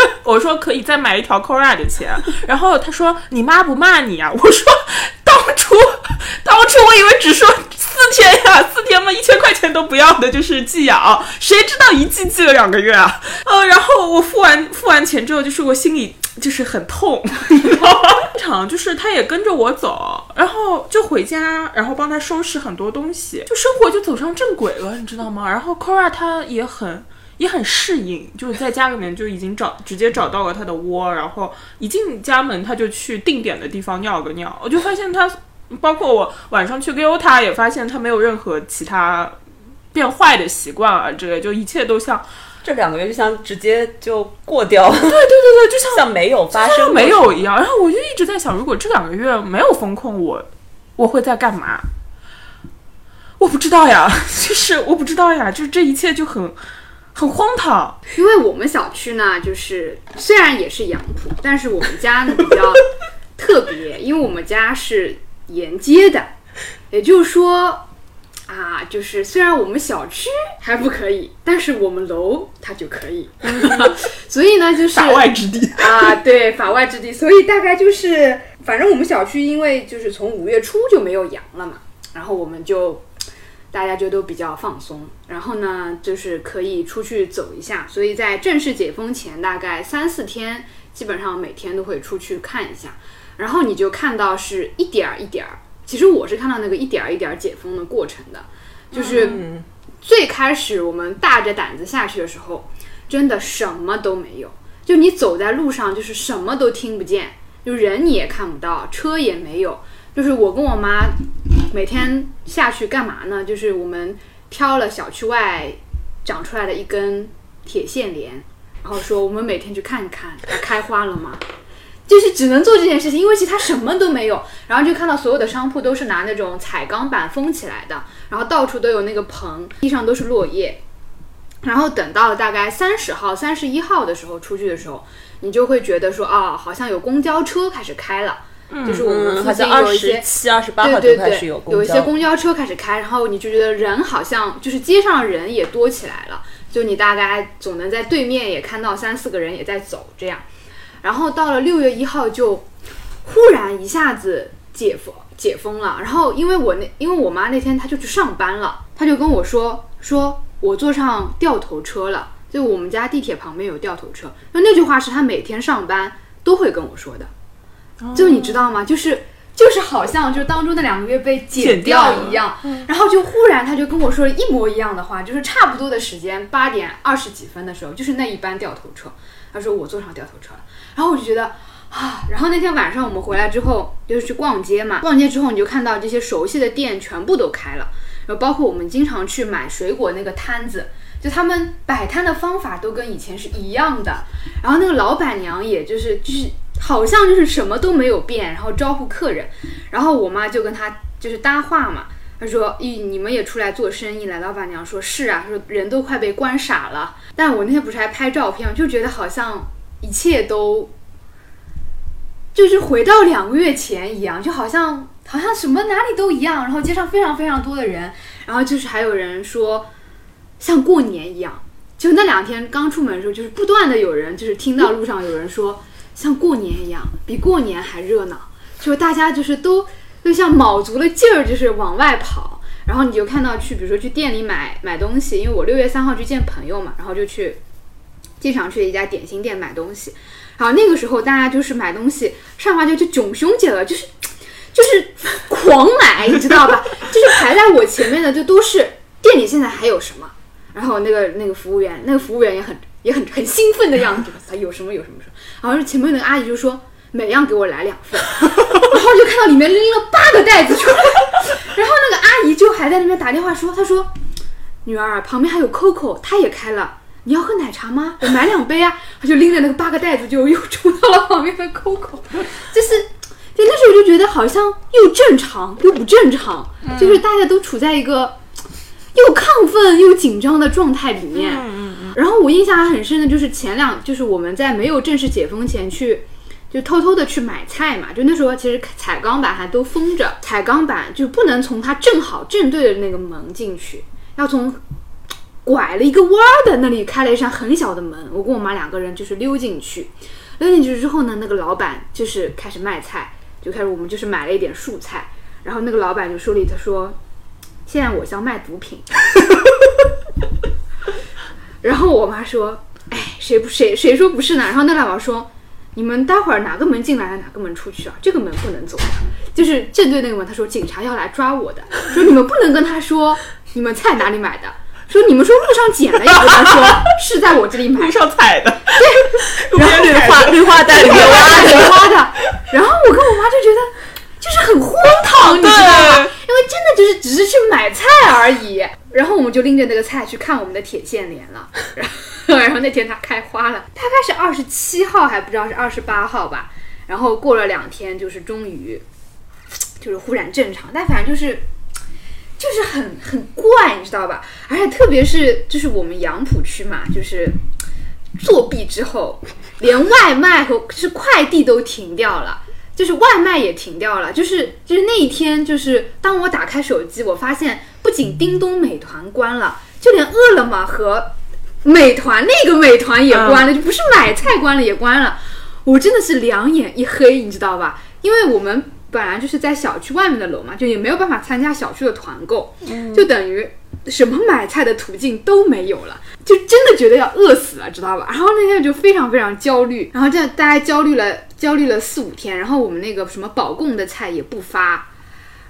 我说：“可以再买一条 Kora 的钱。”然后他说：“你妈不骂你啊？” 我说：“当初当初我以为只说四天呀，四天嘛，一千块钱都不要的，就是寄养，谁知道一寄寄了两个月啊？呃，然后我付完付完钱之后，就是我心里就是很痛，你知道吗？场就是他也跟着我走，然后就回家，然后帮他收拾很多东西，就生活就走上正轨了，你知道吗？然后 Kora 他也很。也很适应，就是在家里面就已经找直接找到了他的窝，然后一进家门他就去定点的地方尿个尿。我就发现他，包括我晚上去溜他，也发现他没有任何其他变坏的习惯啊之类，就一切都像这两个月就像直接就过掉了，对对对对，就像 像没有发生没有一样。然后我就一直在想，如果这两个月没有风控，我我会在干嘛？我不知道呀，就是我不知道呀，就是这一切就很很荒唐。因为我们小区呢，就是虽然也是杨浦，但是我们家呢比较特别，因为我们家是沿街的，也就是说啊，就是虽然我们小区还不可以，但是我们楼它就可以，所以呢，就是法外之地。啊，对，法外之地，所以大概就是，反正我们小区因为就是从五月初就没有阳了嘛，然后我们就大家就都比较放松，然后呢，就是可以出去走一下，所以在正式解封前大概三四天，基本上每天都会出去看一下，然后你就看到是一点儿一点儿，其实我是看到那个一点儿一点儿解封的过程的，就是最开始我们大着胆子下去的时候，真的什么都没有。就你走在路上，就是什么都听不见，就人你也看不到，车也没有。就是我跟我妈每天下去干嘛呢？就是我们挑了小区外长出来的一根铁线莲，然后说我们每天去看看它开花了吗？就是只能做这件事情，因为其他什么都没有。然后就看到所有的商铺都是拿那种彩钢板封起来的，然后到处都有那个棚，地上都是落叶。然后等到大概三十号、三十一号的时候出去的时候，你就会觉得说啊，好像有公交车开始开了，就是我们好像二近有一些十七、二十八号开始有有一些，公交车开始开，然后你就觉得人好像就是街上人也多起来了，就你大概总能在对面也看到三四个人也在走这样。然后到了六月一号就忽然一下子解封解封了，然后因为我那因为我妈那天她就去上班了，她就跟我说说我坐上掉头车了，就我们家地铁旁边有掉头车，那那句话是她每天上班都会跟我说的，就你知道吗？就是。就是好像就当中那两个月被剪剪掉一样，然后就忽然他就跟我说了一模一样的话，就是差不多的时间，八点二十几分的时候，就是那一班掉头车，他说我坐上掉头车了，然后我就觉得啊，然后那天晚上我们回来之后就是去逛街嘛，逛街之后你就看到这些熟悉的店全部都开了，然后包括我们经常去买水果那个摊子，就他们摆摊的方法都跟以前是一样的，然后那个老板娘也就是就是好像就是什么都没有变，然后招呼客人，然后我妈就跟他就是搭话嘛。他说：“咦，你们也出来做生意了？”老板娘说：“是啊，说人都快被关傻了。”但我那天不是还拍照片，就觉得好像一切都就是回到两个月前一样，就好像好像什么哪里都一样，然后街上非常非常多的人，然后就是还有人说，像过年一样。就那两天刚出门的时候，就是不断的有人就是听到路上有人说像过年一样，比过年还热闹，就大家就是都就像卯足了劲儿，就是往外跑。然后你就看到去，比如说去店里买买东西，因为我六月三号去见朋友嘛，然后就去经常去一家点心店买东西。然后那个时候大家就是买东西，上话就就囧兄姐了，就是就是狂买，你知道吧？就是排在我前面的就都是店里现在还有什么，然后那个那个服务员，那个服务员也很也很很兴奋的样子，他有什么有什么说，然后前面那个阿姨就说每样给我来两份，然后就看到里面拎了八个袋子出来，然后那个阿姨就还在那边打电话说，她说女儿旁边还有 Coco，她也开了。你要喝奶茶吗？我买两杯啊！她就拎着那个八个袋子，就又冲到了旁边的 Coco，就是，对，那时候我就觉得好像又正常又不正常，就是大家都处在一个又亢奋又紧张的状态里面。然后我印象还很深的就是前两，就是我们在没有正式解封前去，就偷偷的去买菜嘛。就那时候其实彩钢板还都封着，彩钢板就不能从它正好正对的那个门进去，要从。拐了一个弯儿的那里开了一扇很小的门，我跟我妈两个人就是溜进去，溜进去之后呢，那个老板就是开始卖菜，就开始我们就是买了一点素菜，然后那个老板就说了，他说现在我像卖毒品，然后我妈说，哎，谁不谁谁说不是呢？然后那老板说，你们待会儿哪个门进来，哪个门出去啊？这个门不能走的，就是正对那个门。他说警察要来抓我的，说你们不能跟他说你们菜哪里买的。说你们说路上捡了一个，他说 是在我这里买，路上采的，对，然后绿化绿化带里面挖的挖的，然后我跟我妈就觉得就是很荒唐，你知道吗？因为真的就是只是去买菜而已，然后我们就拎着那个菜去看我们的铁线莲了，然 后然后那天它开花了，大概是二十七号还不知道是二十八号吧，然后过了两天就是终于就是忽然正常，但反正就是。就是很很怪，你知道吧？而且特别是就是我们杨浦区嘛，就是作弊之后，连外卖和是快递都停掉了，就是外卖也停掉了。就是就是那一天，就是当我打开手机，我发现不仅叮咚、美团关了，就连饿了么和美团那个美团也关了，就不是买菜关了也关了。我真的是两眼一黑，你知道吧？因为我们。本来就是在小区外面的楼嘛，就也没有办法参加小区的团购，就等于什么买菜的途径都没有了，就真的觉得要饿死了，知道吧？然后那天就非常非常焦虑，然后这样大家焦虑了焦虑了四五天，然后我们那个什么保供的菜也不发，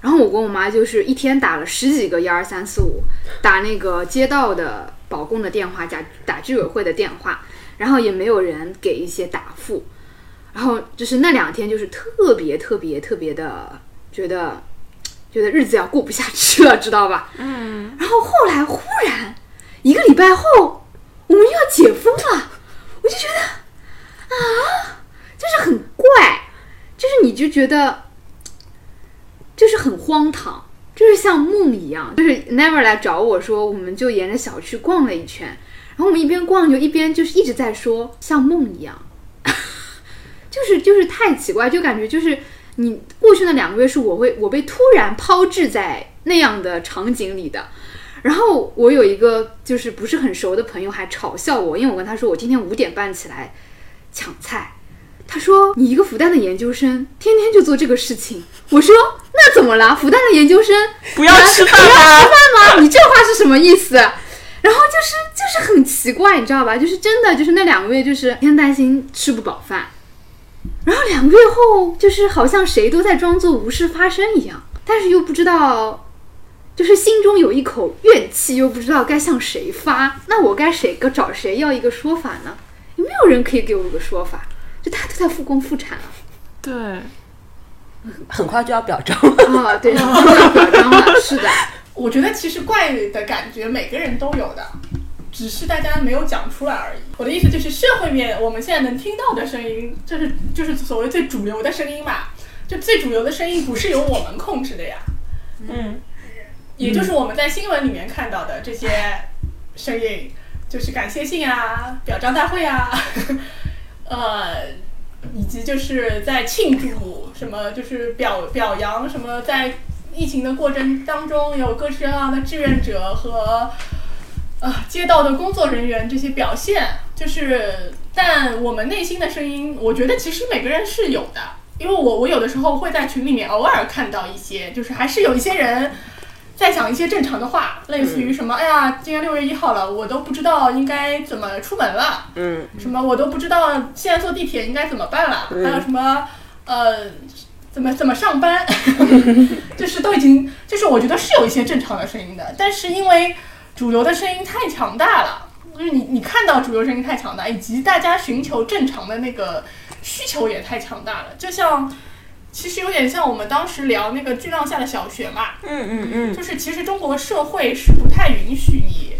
然后我跟我妈就是一天打了十几个一二三四五，打那个街道的保供的电话，加打居委会的电话，然后也没有人给一些答复。然后就是那两天，就是特别特别特别的觉得，觉得日子要过不下去了，知道吧？嗯。然后后来忽然一个礼拜后，我们又要解封了，我就觉得啊，就是很怪，就是你就觉得就是很荒唐，就是像梦一样。就是 Never 来找我说，我们就沿着小区逛了一圈，然后我们一边逛就一边就是一直在说像梦一样。就是就是太奇怪，就感觉就是你过去那两个月是我会我被突然抛掷在那样的场景里的，然后我有一个就是不是很熟的朋友还嘲笑我，因为我跟他说我今天五点半起来抢菜，他说你一个复旦的研究生天天就做这个事情，我说那怎么了？复旦的研究生不要吃饭吗？吃饭吗？你这话是什么意思？然后就是就是很奇怪，你知道吧？就是真的就是那两个月就是天天担心吃不饱饭。然后两个月后，就是好像谁都在装作无事发生一样，但是又不知道，就是心中有一口怨气，又不知道该向谁发。那我该谁个找谁要一个说法呢？有没有人可以给我一个说法？就大家都在复工复产了，对，很快就要表彰了啊！对，要表彰了。是的，我觉得其实怪的感觉每个人都有的。只是大家没有讲出来而已。我的意思就是，社会面我们现在能听到的声音，就是就是所谓最主流的声音吧。就最主流的声音不是由我们控制的呀。嗯。也就是我们在新闻里面看到的这些声音，就是感谢信啊、表彰大会啊，呃，以及就是在庆祝什么，就是表表扬什么，在疫情的过程当中有各式各样的志愿者和。呃街道的工作人员这些表现，就是但我们内心的声音，我觉得其实每个人是有的，因为我我有的时候会在群里面偶尔看到一些，就是还是有一些人。在讲一些正常的话，类似于什么，哎呀，今天六月一号了，我都不知道应该怎么出门了，嗯，什么我都不知道现在坐地铁应该怎么办了，还有什么，呃，怎么怎么上班，就是都已经，就是我觉得是有一些正常的声音的，但是因为主流的声音太强大了，就是你你看到主流声音太强大，以及大家寻求正常的那个需求也太强大了，就像。其实有点像我们当时聊那个巨浪下的小学嘛，嗯嗯嗯，就是其实中国社会是不太允许你，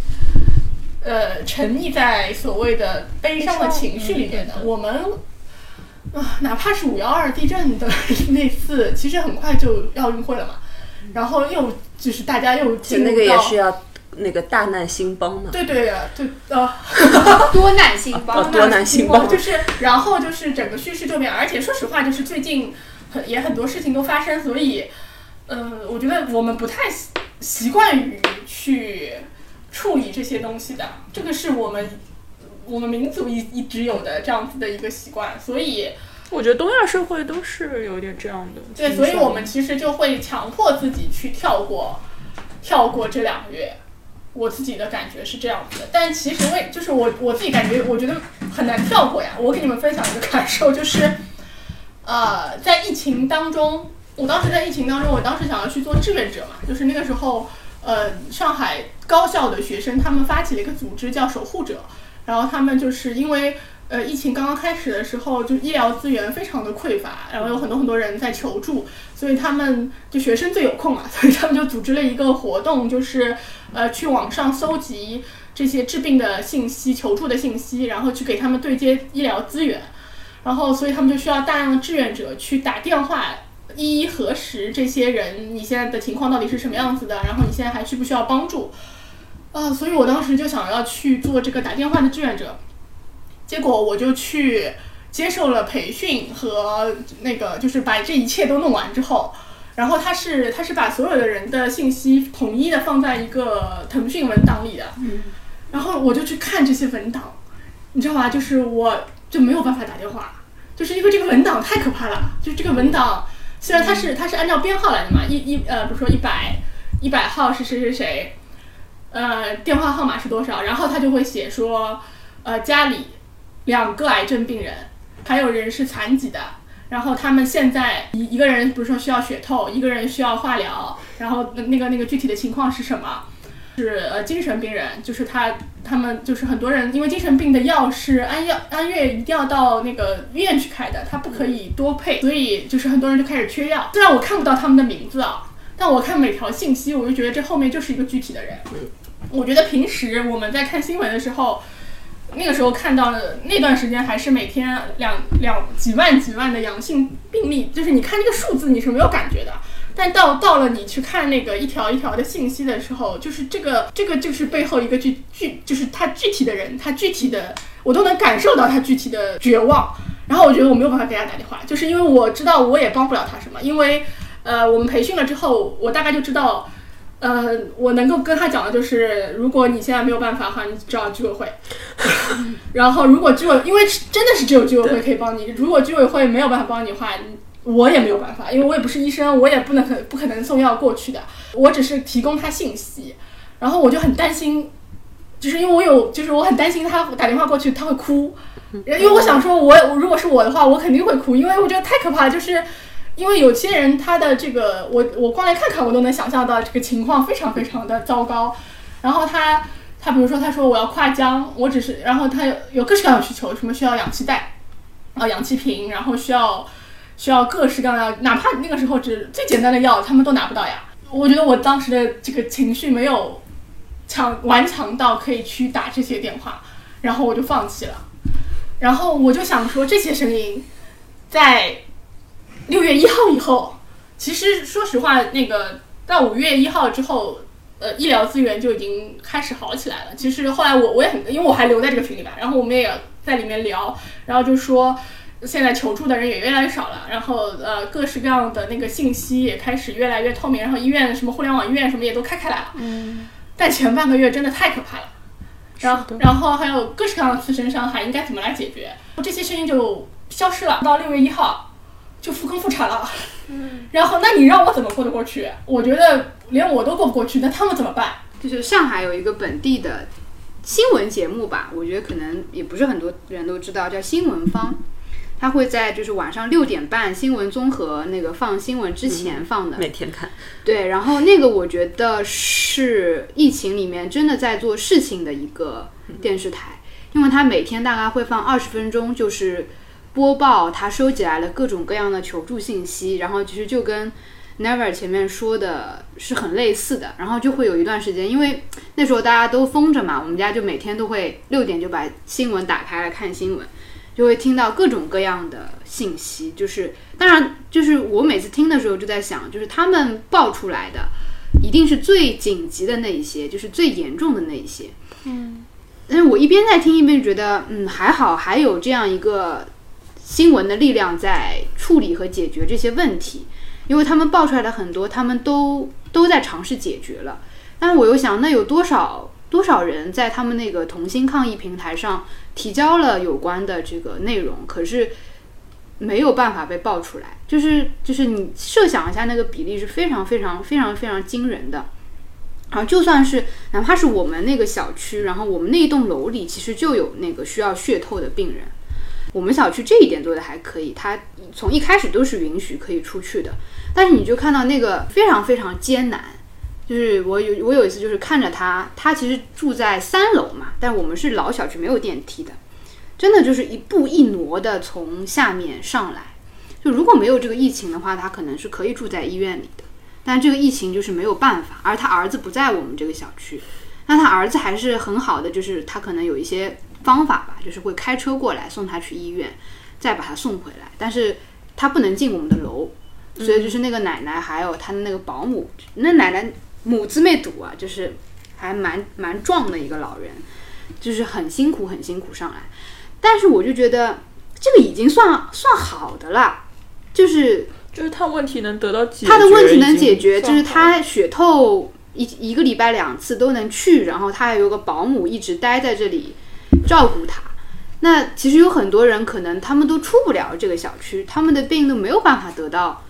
呃，沉溺在所谓的悲伤的情绪里面的。我们啊，哪怕是五幺二地震的那次，其实很快就奥运会了嘛，然后又就是大家又进入到那个也是要那个大难兴邦嘛，对对呀对，呃，多难兴邦，多难兴邦，就是然后就是整个叙事就变，而且说实话，就是最近。很也很多事情都发生，所以，呃，我觉得我们不太习习惯于去处理这些东西的，这个是我们我们民族一一直有的这样子的一个习惯，所以我觉得东亚社会都是有点这样的。对，所以我们其实就会强迫自己去跳过跳过这两个月，我自己的感觉是这样子的，但其实为就是我我自己感觉我觉得很难跳过呀，我给你们分享一个感受就是。呃，在疫情当中，我当时在疫情当中，我当时想要去做志愿者嘛，就是那个时候，呃，上海高校的学生他们发起了一个组织叫守护者，然后他们就是因为呃疫情刚刚开始的时候，就医疗资源非常的匮乏，然后有很多很多人在求助，所以他们就学生最有空嘛，所以他们就组织了一个活动，就是呃去网上搜集这些治病的信息、求助的信息，然后去给他们对接医疗资源。然后，所以他们就需要大量的志愿者去打电话，一一核实这些人你现在的情况到底是什么样子的，然后你现在还需不需要帮助？啊，所以我当时就想要去做这个打电话的志愿者，结果我就去接受了培训和那个，就是把这一切都弄完之后，然后他是他是把所有的人的信息统一的放在一个腾讯文档里的，嗯然后我就去看这些文档，你知道吧？就是我。就没有办法打电话，就是因为这个文档太可怕了。就这个文档，虽然它是它是按照编号来的嘛，一一呃，比如说一百一百号是谁谁谁，呃，电话号码是多少，然后他就会写说，呃，家里两个癌症病人，还有人是残疾的，然后他们现在一一个人，比如说需要血透，一个人需要化疗，然后那个那个具体的情况是什么？是呃精神病人，就是他他们就是很多人，因为精神病的药是安药安月一定要到那个医院去开的，他不可以多配，所以就是很多人就开始缺药。虽然我看不到他们的名字啊，但我看每条信息，我就觉得这后面就是一个具体的人。我觉得平时我们在看新闻的时候，那个时候看到的那段时间还是每天两两几万几万的阳性病例，就是你看这个数字你是没有感觉的。但到到了你去看那个一条一条的信息的时候，就是这个这个就是背后一个具具，就是他具体的人，他具体的，我都能感受到他具体的绝望。然后我觉得我没有办法给他打电话，就是因为我知道我也帮不了他什么。因为呃，我们培训了之后，我大概就知道，呃，我能够跟他讲的就是，如果你现在没有办法的话，你找居委会。然后如果居委，因为真的是只有居委会可以帮你，如果居委会没有办法帮你的话，我也没有办法，因为我也不是医生，我也不能可不可能送药过去的。我只是提供他信息，然后我就很担心，就是因为我有，就是我很担心他打电话过去他会哭，因为我想说，我如果是我的话，我肯定会哭，因为我觉得太可怕。就是因为有些人他的这个，我我光来看看，我都能想象到这个情况非常非常的糟糕。然后他他比如说他说我要跨江，我只是，然后他有有各式各样的需求，什么需要氧气袋啊，氧气瓶，然后需要。需要各式各样的，哪怕那个时候只最简单的药，他们都拿不到呀。我觉得我当时的这个情绪没有强顽强到可以去打这些电话，然后我就放弃了。然后我就想说，这些声音在六月一号以后，其实说实话，那个到五月一号之后，呃，医疗资源就已经开始好起来了。其实后来我我也很，因为我还留在这个群里吧，然后我们也在里面聊，然后就说。现在求助的人也越来越少了，然后呃，各式各样的那个信息也开始越来越透明，然后医院什么互联网医院什么也都开开来了。嗯。但前半个月真的太可怕了，然后然后还有各式各样的自身伤害应该怎么来解决，这些声音就消失了。到六月一号就复工复产了，嗯，然后那你让我怎么过得过去？我觉得连我都过不过去，那他们怎么办？就是上海有一个本地的新闻节目吧，我觉得可能也不是很多人都知道，叫新闻方。他会在就是晚上六点半新闻综合那个放新闻之前放的，每天看。对，然后那个我觉得是疫情里面真的在做事情的一个电视台，因为他每天大概会放二十分钟，就是播报他收集来了各种各样的求助信息，然后其实就跟 Never 前面说的是很类似的，然后就会有一段时间，因为那时候大家都封着嘛，我们家就每天都会六点就把新闻打开来看新闻。就会听到各种各样的信息，就是当然，就是我每次听的时候就在想，就是他们爆出来的一定是最紧急的那一些，就是最严重的那一些。嗯，但是我一边在听一边觉得，嗯，还好还有这样一个新闻的力量在处理和解决这些问题，因为他们爆出来的很多，他们都都在尝试解决了。但是我又想，那有多少多少人在他们那个同心抗疫平台上？提交了有关的这个内容，可是没有办法被爆出来。就是就是你设想一下，那个比例是非常非常非常非常惊人的。然后就算是哪怕是我们那个小区，然后我们那一栋楼里，其实就有那个需要血透的病人。我们小区这一点做的还可以，他从一开始都是允许可以出去的。但是你就看到那个非常非常艰难。就是我有我有一次就是看着他，他其实住在三楼嘛，但我们是老小区没有电梯的，真的就是一步一挪的从下面上来。就如果没有这个疫情的话，他可能是可以住在医院里的，但这个疫情就是没有办法。而他儿子不在我们这个小区，那他儿子还是很好的，就是他可能有一些方法吧，就是会开车过来送他去医院，再把他送回来，但是他不能进我们的楼，所以就是那个奶奶还有他的那个保姆，那奶奶。母子妹堵啊，就是还蛮蛮壮的一个老人，就是很辛苦很辛苦上来，但是我就觉得这个已经算算好的了，就是就是他问题能得到解决，他的问题能解决，就是他血透一一个礼拜两次都能去，然后他还有个保姆一直待在这里照顾他。那其实有很多人可能他们都出不了这个小区，他们的病都没有办法得到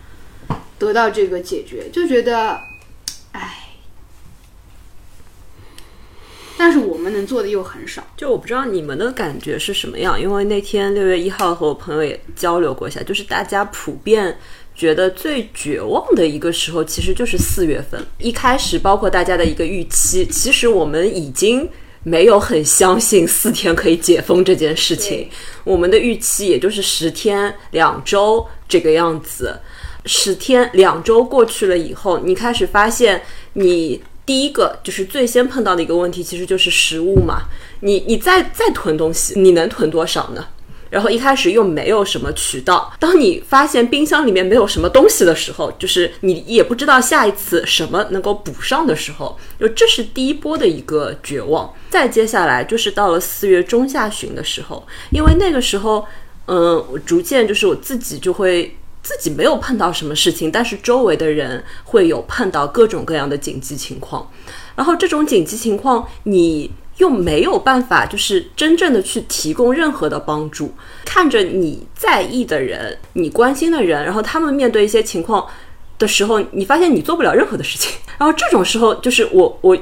得到这个解决，就觉得。唉，但是我们能做的又很少。就我不知道你们的感觉是什么样，因为那天六月一号和我朋友也交流过一下，就是大家普遍觉得最绝望的一个时候，其实就是四月份。一开始，包括大家的一个预期，其实我们已经没有很相信四天可以解封这件事情。我们的预期也就是十天、两周这个样子。十天两周过去了以后，你开始发现，你第一个就是最先碰到的一个问题，其实就是食物嘛。你你再再囤东西，你能囤多少呢？然后一开始又没有什么渠道。当你发现冰箱里面没有什么东西的时候，就是你也不知道下一次什么能够补上的时候，就这是第一波的一个绝望。再接下来就是到了四月中下旬的时候，因为那个时候，嗯，我逐渐就是我自己就会。自己没有碰到什么事情，但是周围的人会有碰到各种各样的紧急情况，然后这种紧急情况你又没有办法，就是真正的去提供任何的帮助。看着你在意的人、你关心的人，然后他们面对一些情况的时候，你发现你做不了任何的事情。然后这种时候，就是我我。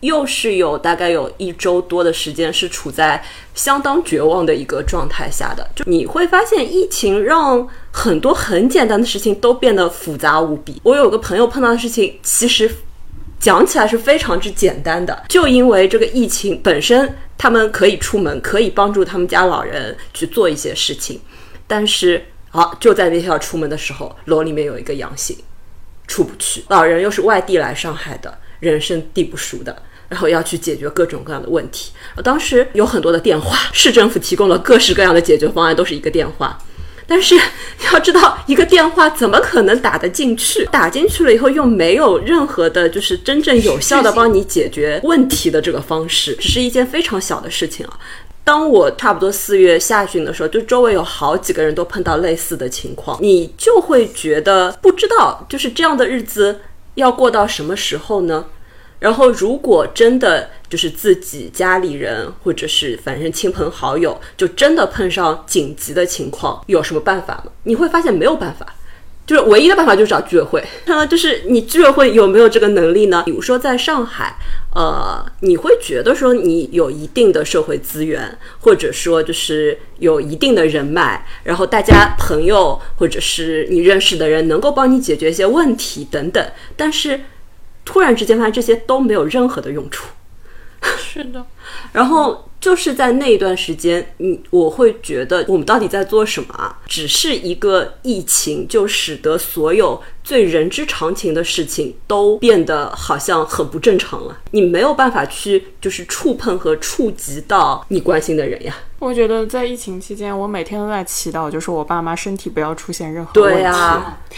又是有大概有一周多的时间是处在相当绝望的一个状态下的，就你会发现疫情让很多很简单的事情都变得复杂无比。我有个朋友碰到的事情，其实讲起来是非常之简单的，就因为这个疫情本身，他们可以出门，可以帮助他们家老人去做一些事情，但是好就在那天要出门的时候，楼里面有一个阳性，出不去，老人又是外地来上海的，人生地不熟的。然后要去解决各种各样的问题。当时有很多的电话，市政府提供了各式各样的解决方案，都是一个电话。但是要知道，一个电话怎么可能打得进去？打进去了以后，又没有任何的，就是真正有效的帮你解决问题的这个方式，只是一件非常小的事情啊。当我差不多四月下旬的时候，就周围有好几个人都碰到类似的情况，你就会觉得不知道，就是这样的日子要过到什么时候呢？然后，如果真的就是自己家里人或者是反正亲朋好友，就真的碰上紧急的情况，有什么办法吗？你会发现没有办法。就是唯一的办法就是找居委会，那就是你居委会有没有这个能力呢？比如说在上海，呃，你会觉得说你有一定的社会资源，或者说就是有一定的人脉，然后大家朋友或者是你认识的人能够帮你解决一些问题等等，但是突然之间发现这些都没有任何的用处。是的，然后就是在那一段时间，你我会觉得我们到底在做什么啊？只是一个疫情，就使得所有最人之常情的事情都变得好像很不正常了。你没有办法去就是触碰和触及到你关心的人呀。我觉得在疫情期间，我每天都在祈祷，就是我爸妈身体不要出现任何问题，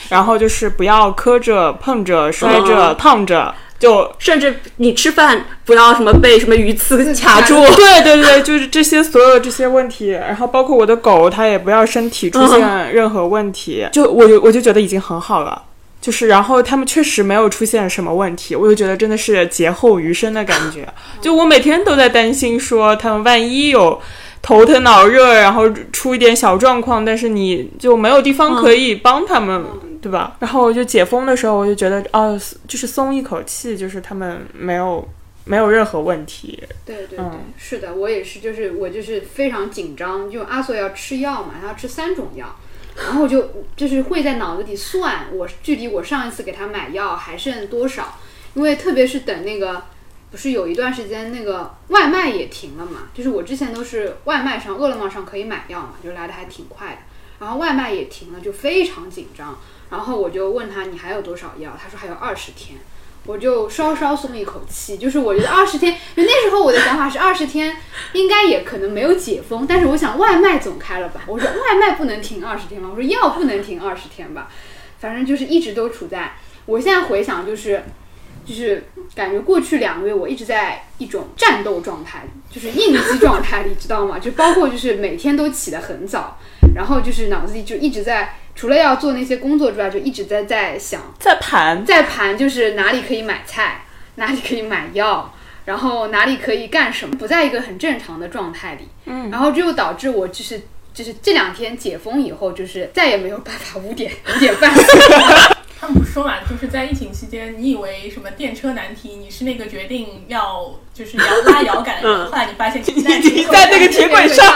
然后就是不要磕着、碰着、摔着、嗯烫着，就甚至你吃饭不要什么被什么鱼刺 卡住，对对对，就是这些所有这些问题，然后包括我的狗，它也不要身体出现任何问题，就我就我就觉得已经很好了。就是，然后他们确实没有出现什么问题，我就觉得真的是劫后余生的感觉。就我每天都在担心说，他们万一有头疼脑热，然后出一点小状况，但是你就没有地方可以帮他们，对吧？然后我就解封的时候，我就觉得哦，就是松一口气，就是他们没有没有任何问题。对对对，嗯是的，我也是，就是我就是非常紧张，就阿索要吃药嘛，他要吃三种药，然后我就就是会在脑子里算我距离我上一次给他买药还剩多少，因为特别是等那个不是有一段时间那个外卖也停了嘛，就是我之前都是外卖上饿了么上可以买药嘛，就来的还挺快的，然后外卖也停了，就非常紧张，然后我就问他你还有多少药，他说还有二十天。我就稍稍松一口气，就是我觉得二十天，就那时候我的想法是二十天应该也可能没有解封，但是我想外卖总开了吧，我说外卖不能停二十天吧，我说药不能停二十天吧，反正就是一直都处在，我现在回想就是。就是感觉过去两个月我一直在一种战斗状态，就是应激状态里，知道吗？就包括就是每天都起得很早，然后就是脑子里就一直在除了要做那些工作之外，就一直在在想在盘，在盘就是哪里可以买菜，哪里可以买药，然后哪里可以干什么，不在一个很正常的状态里。嗯，然后这就导致我就是就是这两天解封以后，就是再也没有办法五点五点半他们不是说嘛，就是在疫情期间，你以为什么电车难题，你是那个决定要就是摇拉摇杆的人，后来你发现 你在那个铁轨 上。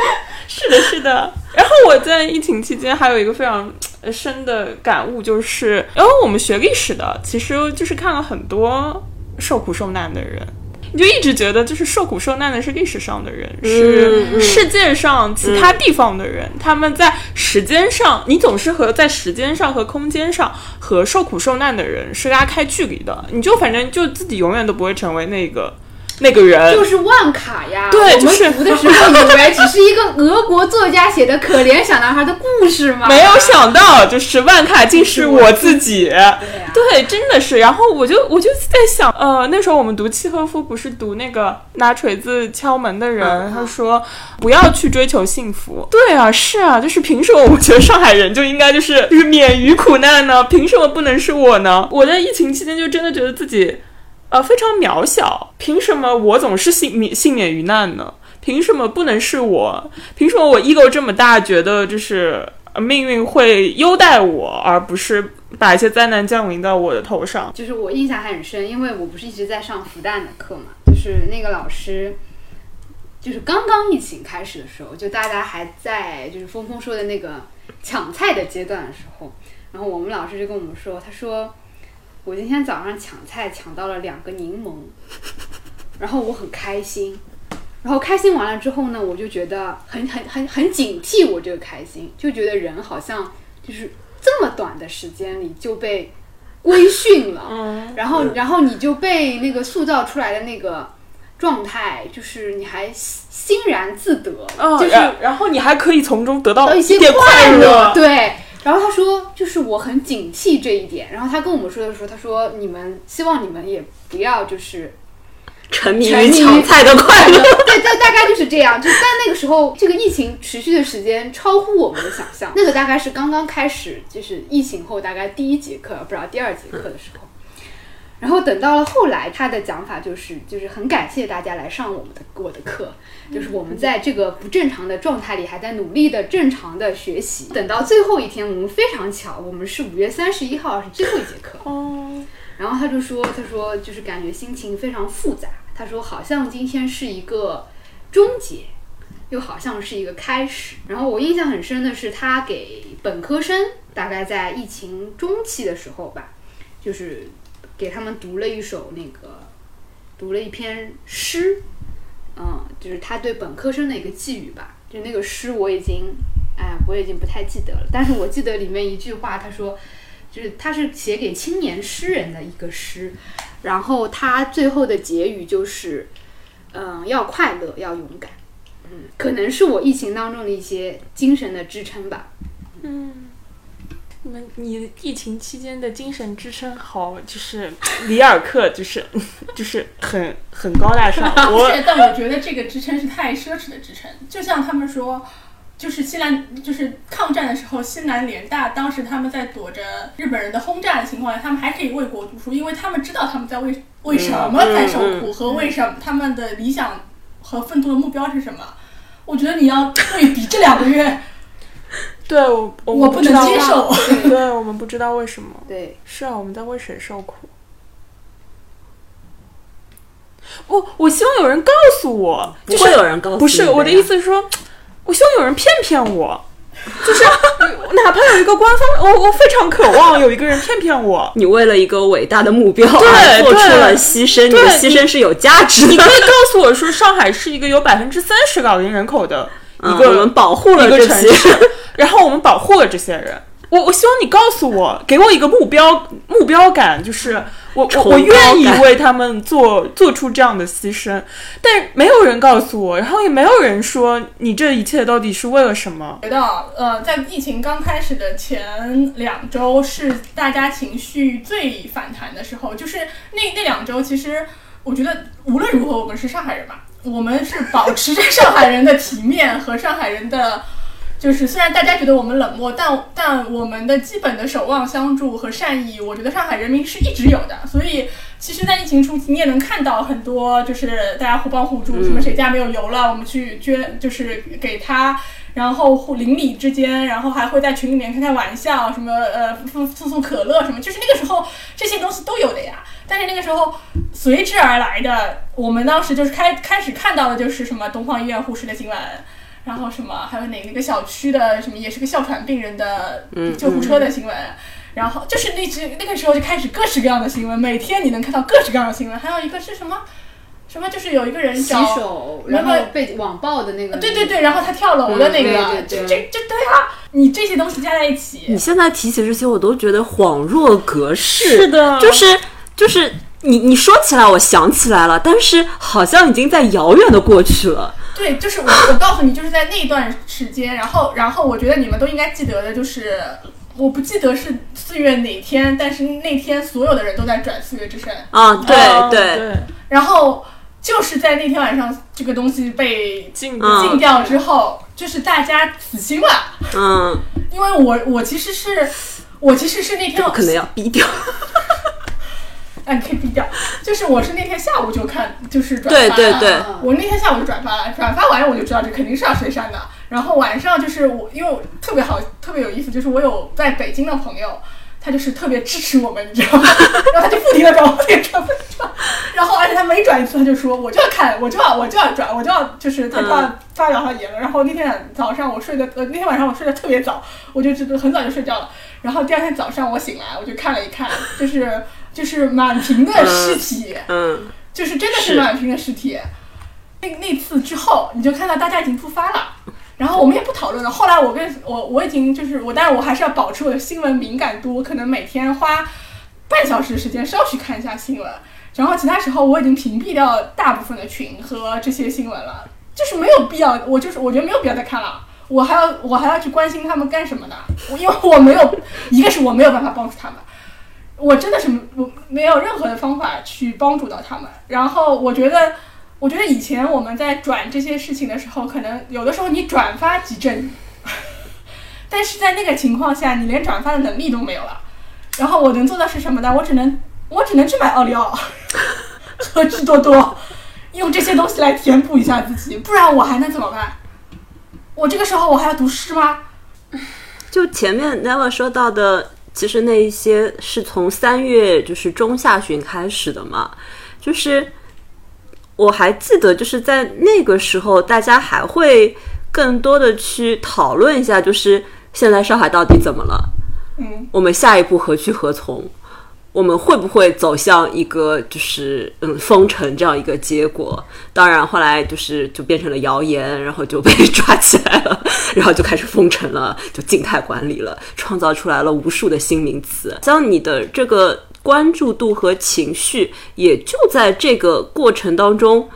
是的，是的。然后我在疫情期间还有一个非常呃深的感悟，就是因为我们学历史的，其实就是看了很多受苦受难的人。你就一直觉得，就是受苦受难的是历史上的人，是世界上其他地方的人。他们在时间上，你总是和在时间上和空间上和受苦受难的人是拉开距离的。你就反正就自己永远都不会成为那个那个人。就是万卡呀。对我就是们读的时候 以为只是一个俄国作家写的可怜小男孩的故事嘛，没有想到，就是万卡竟是我自己。对真的是。然后我就我就在想，呃，那时候我们读契诃夫，不是读那个拿锤子敲门的人，嗯他说不要去追求幸福。对啊，是啊，就是凭什么我觉得上海人就应该就是就是免于苦难呢？凭什么不能是我呢？我在疫情期间就真的觉得自己呃非常渺小，凭什么我总是幸免幸免于难呢？凭什么不能是我？凭什么我 ego 这么大，觉得就是命运会优待我，而不是把一些灾难降临到我的头上？就是我印象还很深，因为我不是一直在上复旦的课嘛，就是那个老师，就是刚刚疫情开始的时候，就大家还在就是峰峰说的那个抢菜的阶段的时候，然后我们老师就跟我们说，他说我今天早上抢菜抢到了两个柠檬，然后我很开心。然后开心完了之后呢，我就觉得很很很很警惕我这个开心，就觉得人好像就是这么短的时间里就被规训了，嗯，然后然后你就被那个塑造出来的那个状态，就是你还欣然自得，哦，就是然然后你还可以从中得到到一些快乐，对。我很警惕这一点。然后他跟我们说的时候，他说你们希望你们也不要就是沉迷于沉迷于抢菜的快乐。对，大大概就是这样。就但那个时候，这个疫情持续的时间超乎我们的想象。那个大概是刚刚开始，就是疫情后大概第一节课，不知道第二节课的时候。然后等到了后来，他的讲法就是，就是很感谢大家来上我们的我的课，就是我们在这个不正常的状态里，还在努力的正常的学习。等到最后一天，我们非常巧，我们是五月三十一号是最后一节课。哦，然后他就说，他说就是感觉心情非常复杂。他说好像今天是一个终结，又好像是一个开始。然后我印象很深的是，他给本科生大概在疫情中期的时候吧，就是给他们读了一首那个，读了一篇诗，嗯，就是他对本科生的一个寄语吧。就那个诗我已经，哎，我已经不太记得了，但是我记得里面一句话，他说。就是他是写给青年诗人的一个诗，然后他最后的结语就是，嗯，要快乐，要勇敢，嗯，可能是我疫情当中的一些精神的支撑吧。嗯你们你疫情期间的精神支撑好，就是里尔克，就是就是很很高大上。我是，但我觉得这个支撑是太奢侈的支撑。就像他们说，就是西南，就是抗战的时候，西南联大当时他们在躲着日本人的轰炸的情况下，他们还可以为国读书，因为他们知道他们在为为什么在受苦，和为什么他们的理想和奋斗的目标是什么。我觉得你要对比这两个月，对我我我不能们知道接受。对我们不知道为什么。对，是啊，我们在为谁受苦？我我希望有人告诉我，不就是会有人告诉不是我的意思是说，我希望有人骗骗我，就是 哪怕有一个官方，我我非常渴望有一个人骗骗我。你为了一个伟大的目标而做出了牺牲，你的牺牲是有价值的你可。以告诉我说，上海是一个有百分之三十老龄人口的一嗯，个、我们保护了一个这些，城市，然后我们保护了这些人。我我希望你告诉我，给我一个目标目标感，就是我我我愿意为他们做做出这样的牺牲，但没有人告诉我，然后也没有人说你这一切到底是为了什么。觉得呃，在疫情刚开始的前两周是大家情绪最反弹的时候，就是那那两周，其实我觉得无论如何，我们是上海人嘛，我们是保持着上海人的体面和上海人的。就是虽然大家觉得我们冷漠，但但我们的基本的守望相助和善意，我觉得上海人民是一直有的。所以其实，在疫情初期，你也能看到很多，就是大家互帮互助，什么谁家没有油了，我们去捐，就是给他，然后互邻里之间，然后还会在群里面开开玩笑，什么呃送送送可乐什么，就是那个时候这些东西都有的呀。但是那个时候随之而来的，我们当时就是开开始看到的就是什么东方医院护士的新闻。然后什么，还有哪哪个小区的什么，也是个哮喘病人的救护车的新闻，然后就是那只那个时候就开始各式各样的新闻，每天你能看到各式各样的新闻。还有一个是什么？什么就是有一个人洗手，然后被网暴的那个，对对对，然后他跳楼的那个，嗯对对对这这这对啊，你这些东西加在一起你，现在提起这些，我都觉得恍若隔世。是的就是就是你你说起来，我想起来了，但是好像已经在遥远的过去了。对，就是我我告诉你，就是在那段时间，然后然后我觉得你们都应该记得的，就是我不记得是四月哪天，但是那天所有的人都在转四月之声，啊，对哦对，对，然后就是在那天晚上，这个东西被禁嗯禁掉之后，就是大家死心了，嗯，因为我我其实是我其实是那天这个可能要逼掉。哎，你可以低调，就是我是那天下午就看，就是转发了对对对，嗯我那天下午就转发了，转发完我就知道这肯定是要谁删的。然后晚上就是我，因为我特别好，特别有意思，就是我有在北京的朋友，他就是特别支持我们，你知道吗？然后他就不停的转，不停地转，不停转。然后而且他每转一次，他就说我就要看，我就要我就要转，我就要就是他就要嗯发表他言论。然后那天早上我睡的，呃那天晚上我睡得特别早，我就很早就睡觉了。然后第二天早上我醒来，我就看了一看，就是就是满屏的尸体。嗯，就是真的是是满屏的尸体。那那次之后，你就看到大家已经复发了，然后我们也不讨论了。后来我跟我我已经就是我，但是我还是要保持我的新闻敏感度，我可能每天花半小时时间稍许看一下新闻，然后其他时候我已经屏蔽掉大部分的群和这些新闻了，就是没有必要，我就是我觉得没有必要再看了。我还要我还要去关心他们干什么呢？我因为我没有，一个是我没有办法帮助他们，我真的是我没有任何的方法去帮助到他们。然后我觉得，我觉得以前我们在转这些事情的时候，可能有的时候你转发即正义，但是在那个情况下，你连转发的能力都没有了。然后我能做的是什么呢？我只能我只能去买奥利奥和汁多多，用这些东西来填补一下自己，不然我还能怎么办？我这个时候我还要读诗吗？就前面 Never 说到的，其实那一些是从三月就是中下旬开始的嘛，就是我还记得，就是在那个时候，大家还会更多的去讨论一下，就是现在上海到底怎么了？嗯，我们下一步何去何从？我们会不会走向一个就是嗯封城这样一个结果？当然，后来就是就变成了谣言，然后就被抓起来了，然后就开始封城了，就静态管理了，创造出来了无数的新名词。将你的这个关注度和情绪，也就在这个过程当中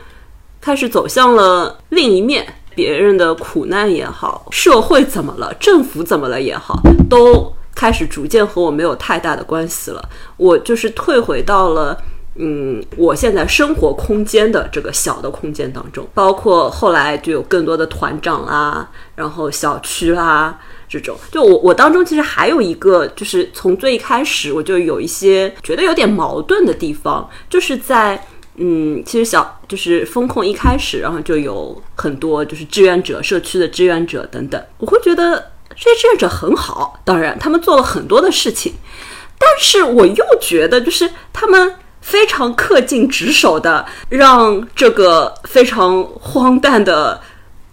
开始走向了另一面。别人的苦难也好，社会怎么了，政府怎么了也好，都。开始逐渐和我没有太大的关系了，我就是退回到了，嗯，我现在生活空间的这个小的空间当中，包括后来就有更多的团长啦，然后小区啦这种，就我我当中其实还有一个，就是从最一开始我就有一些觉得有点矛盾的地方，就是在，嗯，其实小就是风控一开始，然后就有很多就是志愿者、社区的志愿者等等，我会觉得。这些志愿者很好，当然他们做了很多的事情，但是我又觉得，就是他们非常恪尽职守的，让这个非常荒诞的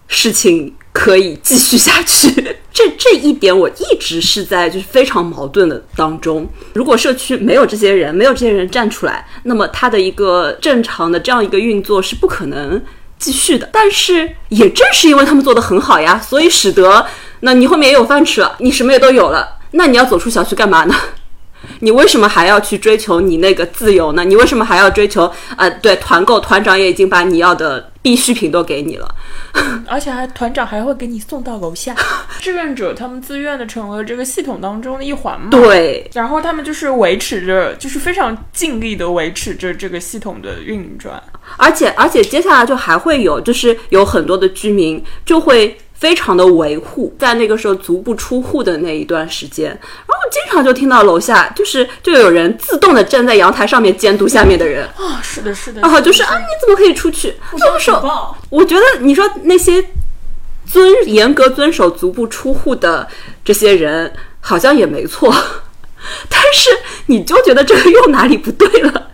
事情可以继续下去。这这一点我一直是在就是非常矛盾的当中。如果社区没有这些人，没有这些人站出来，那么他的一个正常的这样一个运作是不可能继续的。但是也正是因为他们做的很好呀，所以使得。那你后面也有饭吃了，你什么也都有了，那你要走出小区干嘛呢？你为什么还要去追求你那个自由呢？你为什么还要追求？呃，对，团购团长也已经把你要的必需品都给你了，而且还团长还会给你送到楼下。志愿者他们自愿的成为这个系统当中的一环嘛？对。然后他们就是维持着，就是非常尽力的维持着这个系统的运转。而且而且接下来就还会有，就是有很多的居民就会。非常的维护，在那个时候足不出户的那一段时间，然后经常就听到楼下就是就有人自动的站在阳台上面监督下面的人啊，是的，是的，然后就是啊，你怎么可以出去？我说，我觉得你说那些遵严格遵守足不出户的这些人好像也没错，但是你就觉得这个又哪里不对了？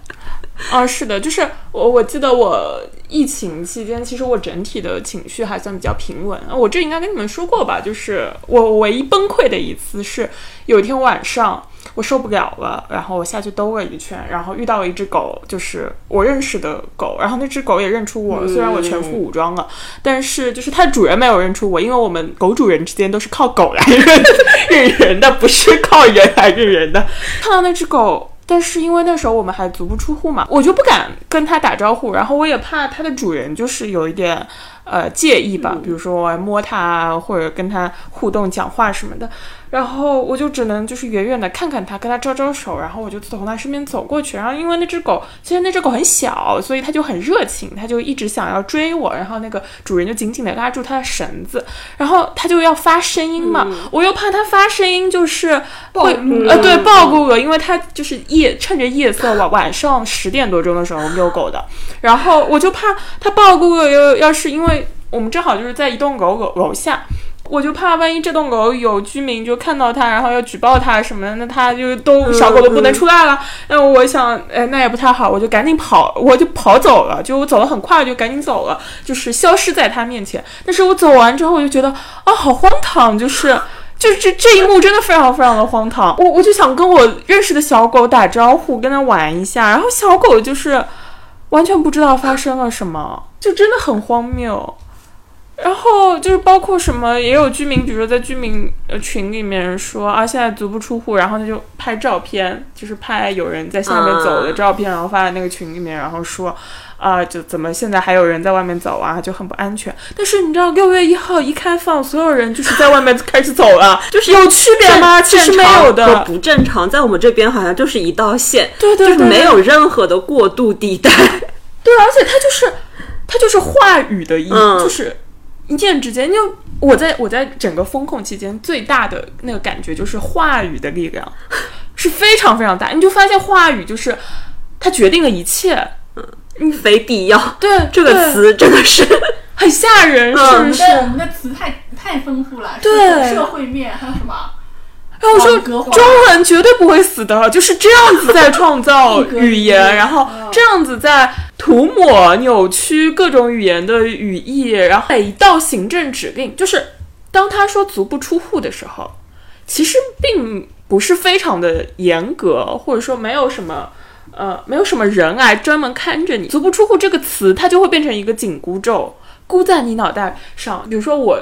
啊，是的，就是我我记得我。疫情期间，其实我整体的情绪还算比较平稳。我这应该跟你们说过吧？就是我唯一崩溃的一次是，有一天晚上我受不了了，然后我下去兜了一圈，然后遇到了一只狗，就是我认识的狗，然后那只狗也认出我，虽然我全副武装了，但是就是它的主人没有认出我，因为我们狗主人之间都是靠狗来认 认人的，不是靠人来认人的。看到那只狗。但是因为那时候我们还足不出户嘛，我就不敢跟它打招呼，然后我也怕它的主人就是有一点。呃，介意吧，比如说我摸它或者跟它互动、讲话什么的，然后我就只能就是远远的看看它，跟它招招手，然后我就从它身边走过去。然后因为那只狗，其实那只狗很小，所以它就很热情，它就一直想要追我。然后那个主人就紧紧的拉住它的绳子，然后它就要发声音嘛，我又怕它发声音就是会呃对暴露了，因为它就是夜趁着夜色晚晚上十点多钟的时候遛狗的，然后我就怕它暴露了，又要是因为。我们正好就是在一栋楼楼楼下，我就怕万一这栋楼有居民就看到它，然后要举报它什么的，那它就都小狗都不能出来了。那我想，哎，那也不太好，我就赶紧跑，我就跑走了，就我走得很快，就赶紧走了，就是消失在它面前。但是我走完之后，我就觉得啊，好荒唐，就是，就是这这一幕真的非常非常的荒唐。我我就想跟我认识的小狗打招呼，跟它玩一下，然后小狗就是完全不知道发生了什么，就真的很荒谬。然后就是包括什么，也有居民，比如说在居民呃群里面说啊，现在足不出户，然后他就拍照片，就是拍有人在下面走的照片，然后发在那个群里面，然后说啊，就怎么现在还有人在外面走啊，就很不安全。但是你知道六月一号一开放，所有人就是在外面开始走了，就是有区别吗？其实没有的，不正常，在我们这边好像就是一道线，对对对，就是没有任何的过渡地带。对，而且它就是它就是话语的音，就是。一念之间，就我在我在整个风控期间最大的那个感觉就是话语的力量，是非常非常大。你就发现话语就是它决定了一切。嗯非必要。对 这个词真的是，很吓人，是不是？我们的词太太丰富了，对社会面还有什么？然后我说中文绝对不会死的，就是这样子在创造 语言，然后嗯这样子在涂抹、扭曲各种语言的语义，然后每一道行政指令，就是当他说足不出户的时候，其实并不是非常的严格，或者说没有什么。呃，没有什么人来专门看着你。足不出户这个词，它就会变成一个紧箍咒，箍在你脑袋上。比如说我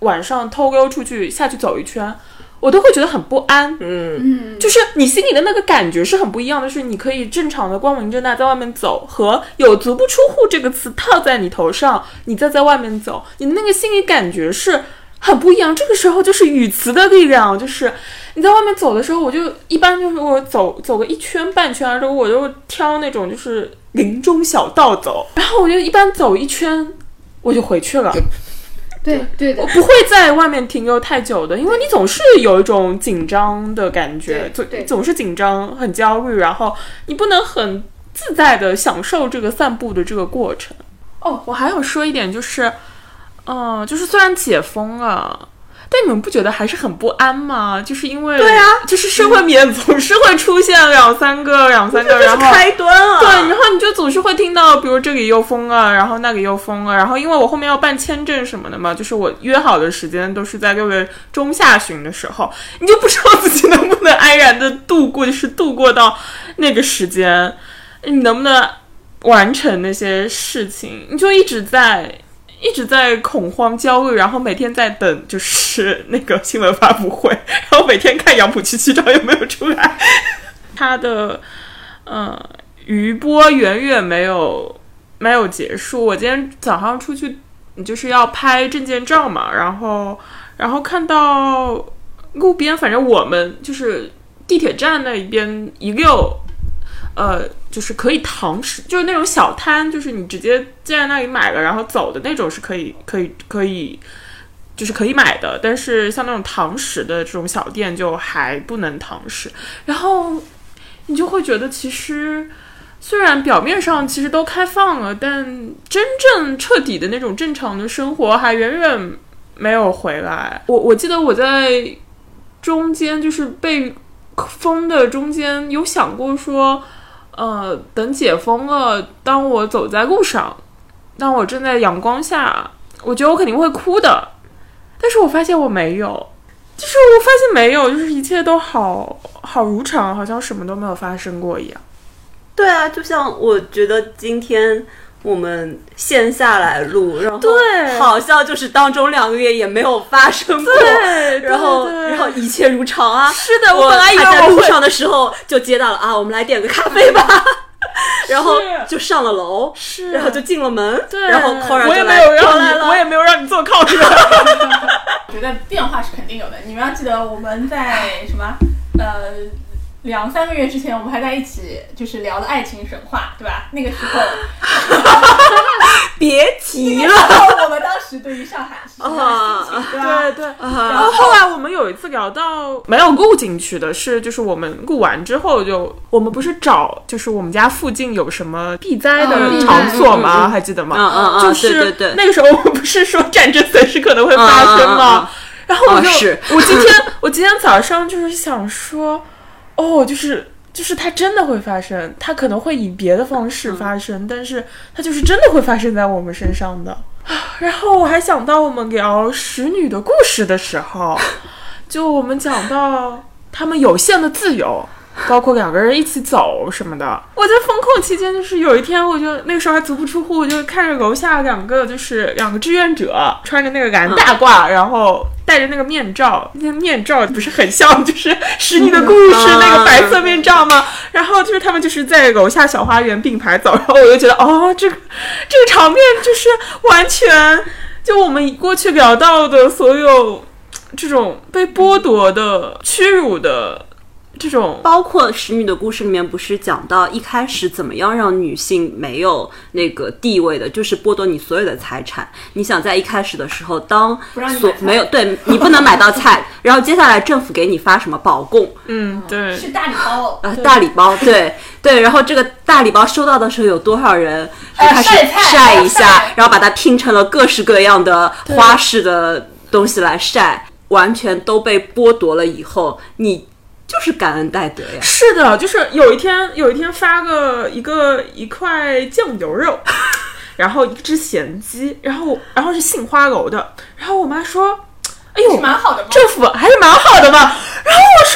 晚上偷溜出去下去走一圈，我都会觉得很不安。嗯，嗯，就是你心里的那个感觉是很不一样的，是你可以正常的光明正大在外面走，和有“足不出户”这个词套在你头上，你再在外面走，你的那个心理感觉是很不一样。这个时候就是语词的力量，就是你在外面走的时候，我就一般就是我走走个一圈半圈的时候，我就挑那种就是林中小道走，然后我就一般走一圈我就回去了。对对的我，不会在外面停留太久的，因为你总是有一种紧张的感觉，总总是紧张、很焦虑，然后你不能很自在的享受这个散步的这个过程。哦，我还有说一点就是，嗯、就是虽然解封了。但你们不觉得还是很不安吗？就是因为对啊就是社会里面总是会出现两三个、两三个，然后开端啊。对，然后你就总是会听到，比如这里又封了，然后那里又封了，然后因为我后面要办签证什么的嘛，就是我约好的时间都是在六月中下旬的时候，你就不知道自己能不能安然的度过，就是度过到那个时间，你能不能完成那些事情，你就一直在。一直在恐慌、焦虑，然后每天在等，就是那个新闻发布会，然后每天看杨浦区区长有没有出来。他的，嗯、余波远远没有没有结束。我今天早上出去就是要拍证件照嘛，然后然后看到路边，反正我们就是地铁站那一边一溜，呃，就是可以堂食，就是那种小摊，就是你直接在那里买了，然后走的那种是可以可以可以。就是可以买的，但是像那种堂食的这种小店就还不能堂食，然后你就会觉得其实虽然表面上其实都开放了，但真正彻底的那种正常的生活还远远没有回来。我我记得我在中间就是被封的中间有想过说，呃，等解封了，当我走在路上，当我正在阳光下，我觉得我肯定会哭的，但是我发现我没有。就是我发现没有，就是一切都好好如常，好像什么都没有发生过一样。对啊，就像我觉得今天我们线下来录，然后对。好像就是当中两个月也没有发生过，对 然后对对。然后一切如常啊。是的，我本来以为还在路上的时候就接到了啊，我们来点个咖啡吧，然后就上了楼，是。然后就进了门，对，然后 Cora 我也就来没有让你，我也没有让你坐靠人。我 觉得变化是肯定有的。你们要记得，我们在什么呃两三个月之前，我们还在一起，就是聊的爱情神话，对吧？那个时候，别提那了我们当时对于上海是什么样的心情，对吧？对对。然啊！后后来我们有一次聊到没有录进去的是，就是我们录完之后就我们不是找就是我们家附近有什么避灾的嗯场所嗯吗？嗯还记得吗？嗯嗯嗯就是那个时候我们不是说战争随时可能会发生吗？然后我就、我今天我今天早上就是想说，哦，就是就是它真的会发生，它可能会以别的方式发生，但是它就是真的会发生在我们身上的。啊然后我还想到我们聊使女的故事的时候，就我们讲到他们有限的自由。包括两个人一起走什么的。我在风控期间，就是有一天，我就那个时候还足不出户，我就看着楼下两个就是两个志愿者穿着那个蓝大褂，然后戴着那个面罩，那个面罩不是很像就是《使你的故事》那个白色面罩吗？然后就是他们就是在楼下小花园并排走，然后我就觉得哦，这个这个场面就是完全就我们过去聊到的所有这种被剥夺的、屈辱的。这种包括《使女的故事》里面不是讲到一开始怎么样让女性没有那个地位的，就是剥夺你所有的财产。你想在一开始的时候，当所没有对你不能买到菜，然后接下来政府给你发什么保供，嗯，对，是大礼包，呃，大礼包，对。对，然后这个大礼包收到的时候，有多少人就呃开始晒晒一下晒，然后把它拼成了各式各样的花式的东西来晒，完全都被剥夺了以后，你就是感恩戴德呀。是的，就是有一天有一天发个一个一块酱油肉，然后一只咸鸡，然后然后是杏花楼的，然后我妈说，哎呦，是蛮好的嘛。政府还是蛮好的嘛。然后我说，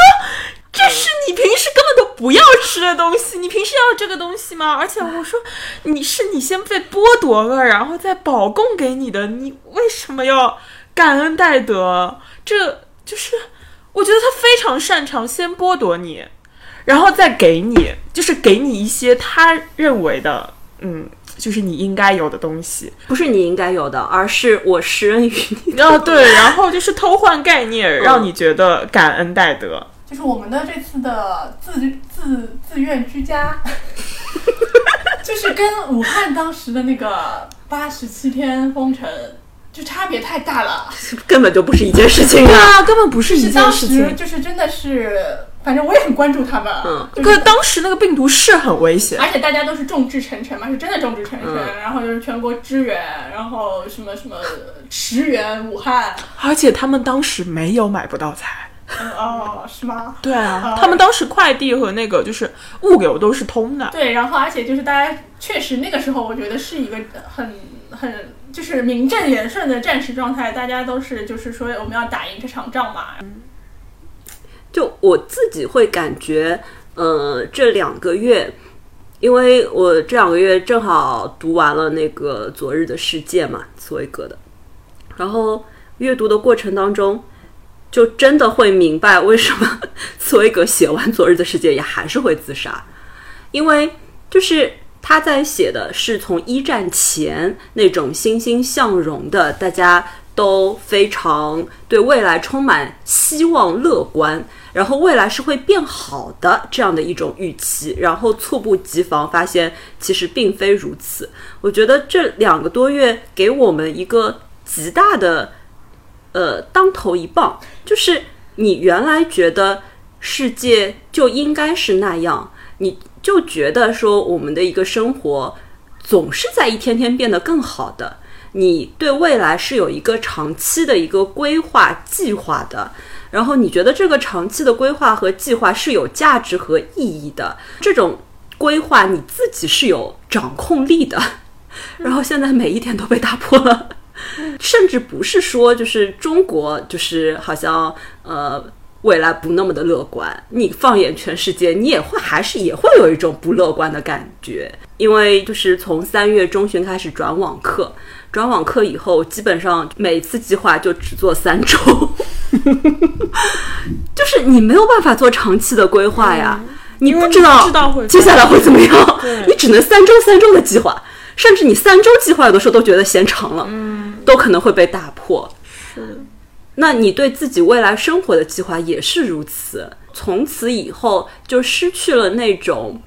这是你平时根本都不要吃的东西，你平时要这个东西吗？而且我说，你是你先被剥夺了，然后再保供给你的，你为什么要感恩戴德？这就是我觉得他非常擅长先剥夺你，然后再给你，就是给你一些他认为的，嗯。就是你应该有的东西，不是你应该有的，而是我施恩于你。啊，对，然后就是偷换概念，让你觉得感恩戴德。就是我们的这次的自自自愿居家，就是跟武汉当时的那个八十七天封城，就差别太大了。根本就不是一件事情对啊！啊，根本不是一件是当时事情。就是真的是，反正我也很关注他们。嗯就是可当时那个病毒是很危险，而且大家都是众志成城嘛，是真的众志成城，嗯然后就是全国支援，然后什么什么驰援武汉。而且他们当时没有买不到菜。嗯哦，是吗？对啊啊，他们当时快递和那个就是物流都是通的。对，然后而且就是大家确实那个时候，我觉得是一个很很就是名正言顺的战时状态，大家都是就是说我们要打赢这场仗嘛。就我自己会感觉，呃，这两个月，因为我这两个月正好读完了那个《昨日的世界》嘛，茨威格的，然后阅读的过程当中，就真的会明白为什么 茨威格写完《昨日的世界》也还是会自杀，因为就是。他在写的是从一战前那种欣欣向荣的，大家都非常对未来充满希望、乐观，然后未来是会变好的这样的一种预期，然后猝不及防发现其实并非如此。我觉得这两个多月给我们一个极大的呃当头一棒，就是你原来觉得世界就应该是那样，你就觉得说我们的一个生活总是在一天天变得更好的。你对未来是有一个长期的一个规划计划的，然后你觉得这个长期的规划和计划是有价值和意义的，这种规划你自己是有掌控力的，然后现在每一点都被打破了，甚至不是说就是中国就是好像呃未来不那么的乐观，你放眼全世界，你也会还是也会有一种不乐观的感觉，因为就是从三月中旬开始转网课。转网课以后，基本上每次计划就只做三周，就是你没有办法做长期的规划呀，你不知道你不知道接下来会怎么样，你只能三周三周的计划，甚至你三周计划有的时候都觉得嫌长了，嗯，都可能会被打破。是那你对自己未来生活的计划也是如此，从此以后就失去了那种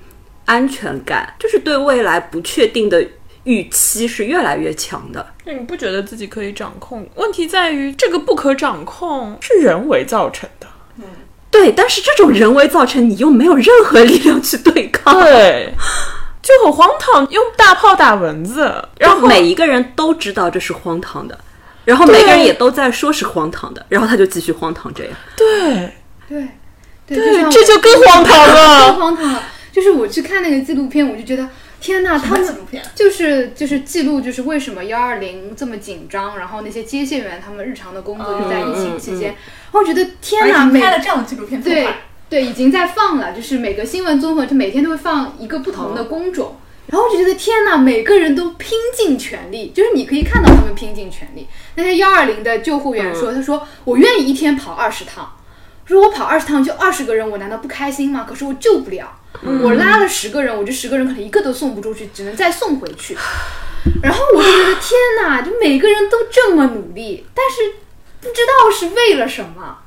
安全感，就是对未来不确定的预期是越来越强的。那你不觉得自己可以掌控？问题在于这个不可掌控是人为造成的。嗯对，但是这种人为造成，你又没有任何力量去对抗。对，就很荒唐，用大炮打蚊子，然后然后每一个人都知道这是荒唐的，然后每个人也都在说是荒唐的，然后他就继续荒唐这样。对对对这就更荒唐了更了。荒唐了。就是我去看那个纪录片，我就觉得天呐，他们么纪录片？就是就是记录，就是为什么幺二零这么紧张，然后那些接线员他们日常的工作就在疫情期间，然后我觉得天呐，拍了这样的纪录片对，对已经在放了，就是每个新闻综合，就每天都会放一个不同的工种。然后我就觉得天呐，每个人都拼尽全力，就是你可以看到他们拼尽全力。那些幺二零的救护员说，他说我愿意一天跑二十趟，说我跑二十趟就二十个人，我难道不开心吗？可是我救不了，我拉了十个人，我这十个人可能一个都送不出去，只能再送回去。然后我就觉得天呐，就每个人都这么努力，但是不知道是为了什么。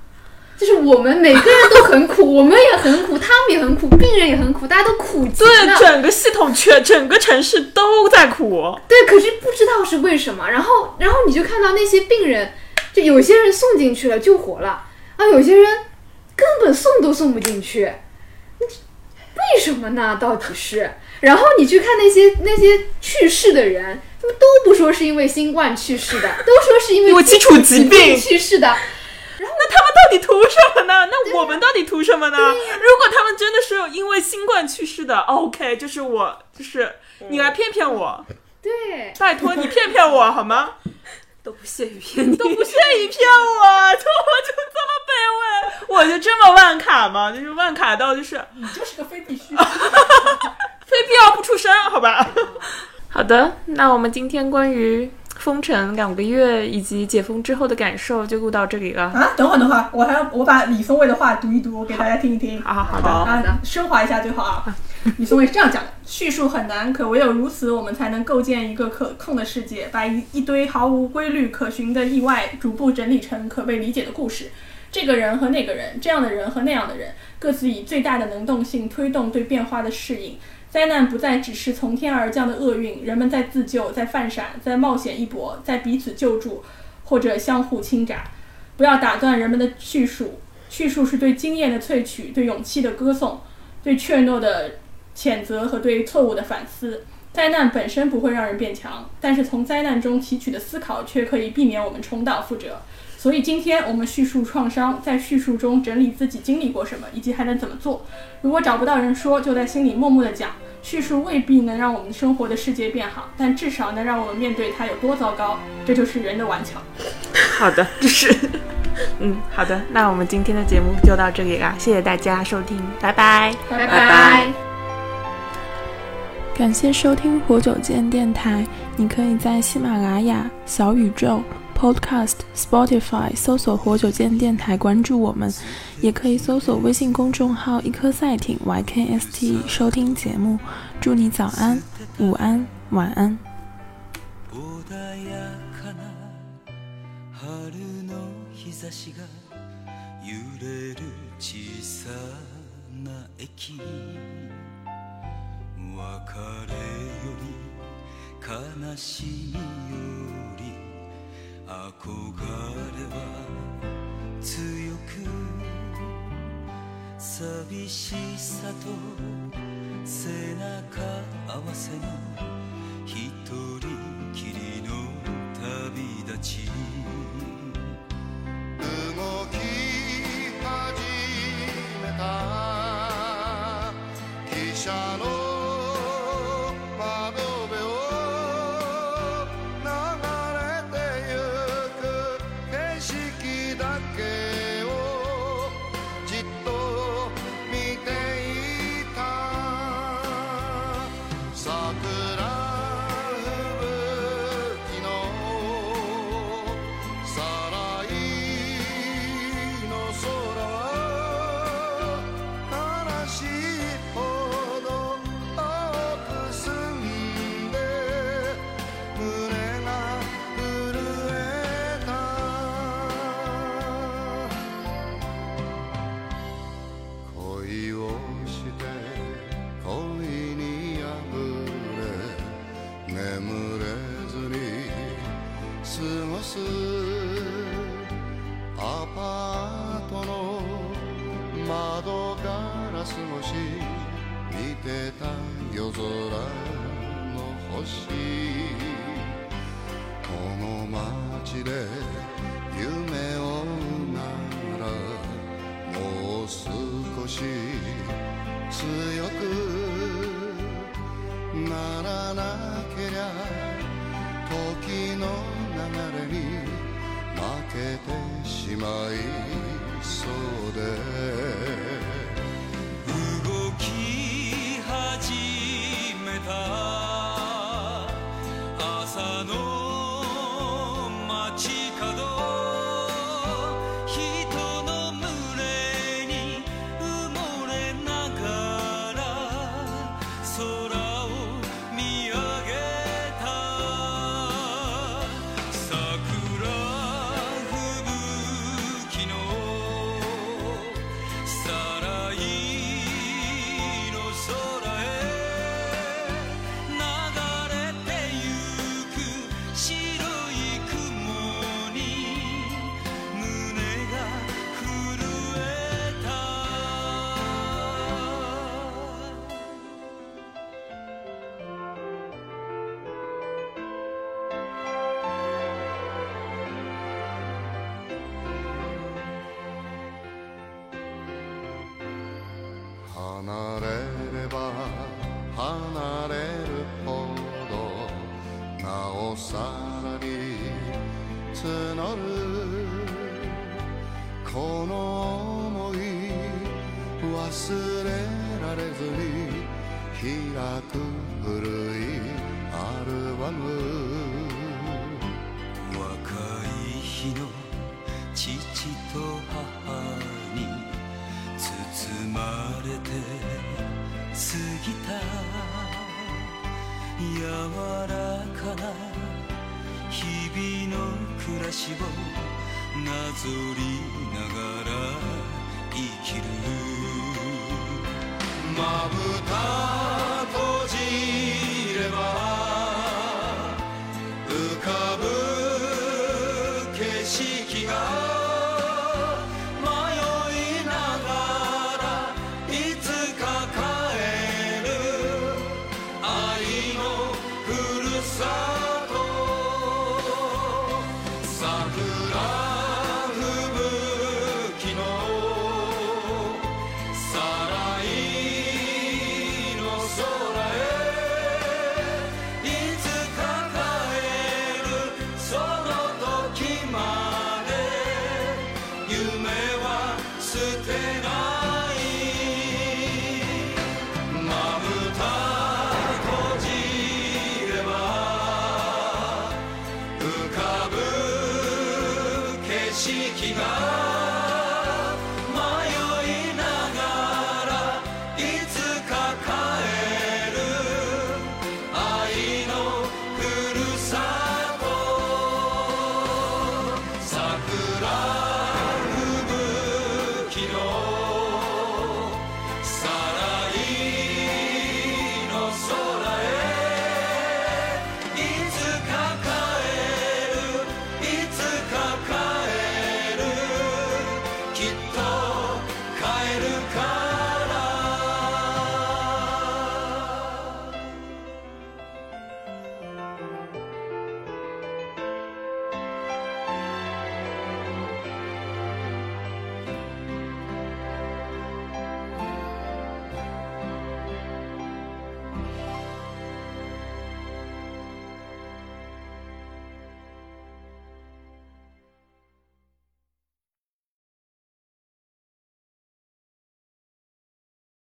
就是我们每个人都很苦，我们也很苦，他们也很苦，病人也很苦，大家都苦极对，了。整个系统全整个城市都在苦。对，可是不知道是为什么。然后，然后你就看到那些病人，就有些人送进去了救活了，啊，有些人根本送都送不进去，为什么呢？到底是？然后你去看那些那些去世的人，他们都不说是因为新冠去世的，都说是因为基础疾疾病去世的。那他们到底图什么呢？那我们到底图什么呢？如果他们真的是因为新冠去世的，OK，就是我，就是你来骗骗我，对，拜托你骗骗我 好吗？都不屑于骗你，都不屑于骗我，就我就这么卑微，我就这么万卡吗？就是万卡到就是你就是个非必须。非必要不出声，好吧？好的，那我们今天关于封城两个月以及解封之后的感受就录到这里了。啊，等会儿等会儿，我还要我把李松蔚的话读一读，给大家听一听。好好好的，啊，升华一下最好啊。李松蔚是这样讲的：叙述很难，可唯有如此，我们才能构建一个可控的世界，把一一堆毫无规律可循的意外逐步整理成可被理解的故事。这个人和那个人，这样的人和那样的人，各自以最大的能动性推动对变化的适应。灾难不再只是从天而降的厄运，人们在自救，在犯傻，在冒险一搏，在彼此救助，或者相互倾轧。不要打断人们的叙述，叙述是对经验的萃取，对勇气的歌颂，对怯懦的谴责和对错误的反思。灾难本身不会让人变强，但是从灾难中提取的思考却可以避免我们重蹈覆辙。所以今天我们叙述创伤，在叙述中整理自己经历过什么，以及还能怎么做。如果找不到人说，就在心里默默的讲。叙述未必能让我们生活的世界变好，但至少能让我们面对它有多糟糕。这就是人的顽强。好的，这是，嗯，好的，那我们今天的节目就到这里啦，谢谢大家收听，拜拜。拜拜拜感谢收听活久见电台。你可以在喜马拉雅、小宇宙、Podcast、Spotify 搜索“活久见电台”，关注我们；也可以搜索微信公众号“一颗赛艇 YKST” 收听节目。祝你早安、午安、晚安。穏やかな春の日差しが揺れる小さな駅別れより悲しみより 憧れは強く寂しさと背中合わせの一人きりの旅立ち動き始めた汽車の窓この想い忘れられずに開く古いアルバム。若い日の父と母に包まれて過ぎた柔らかな日々の暮らしを。なぞりながら生きる。まぶた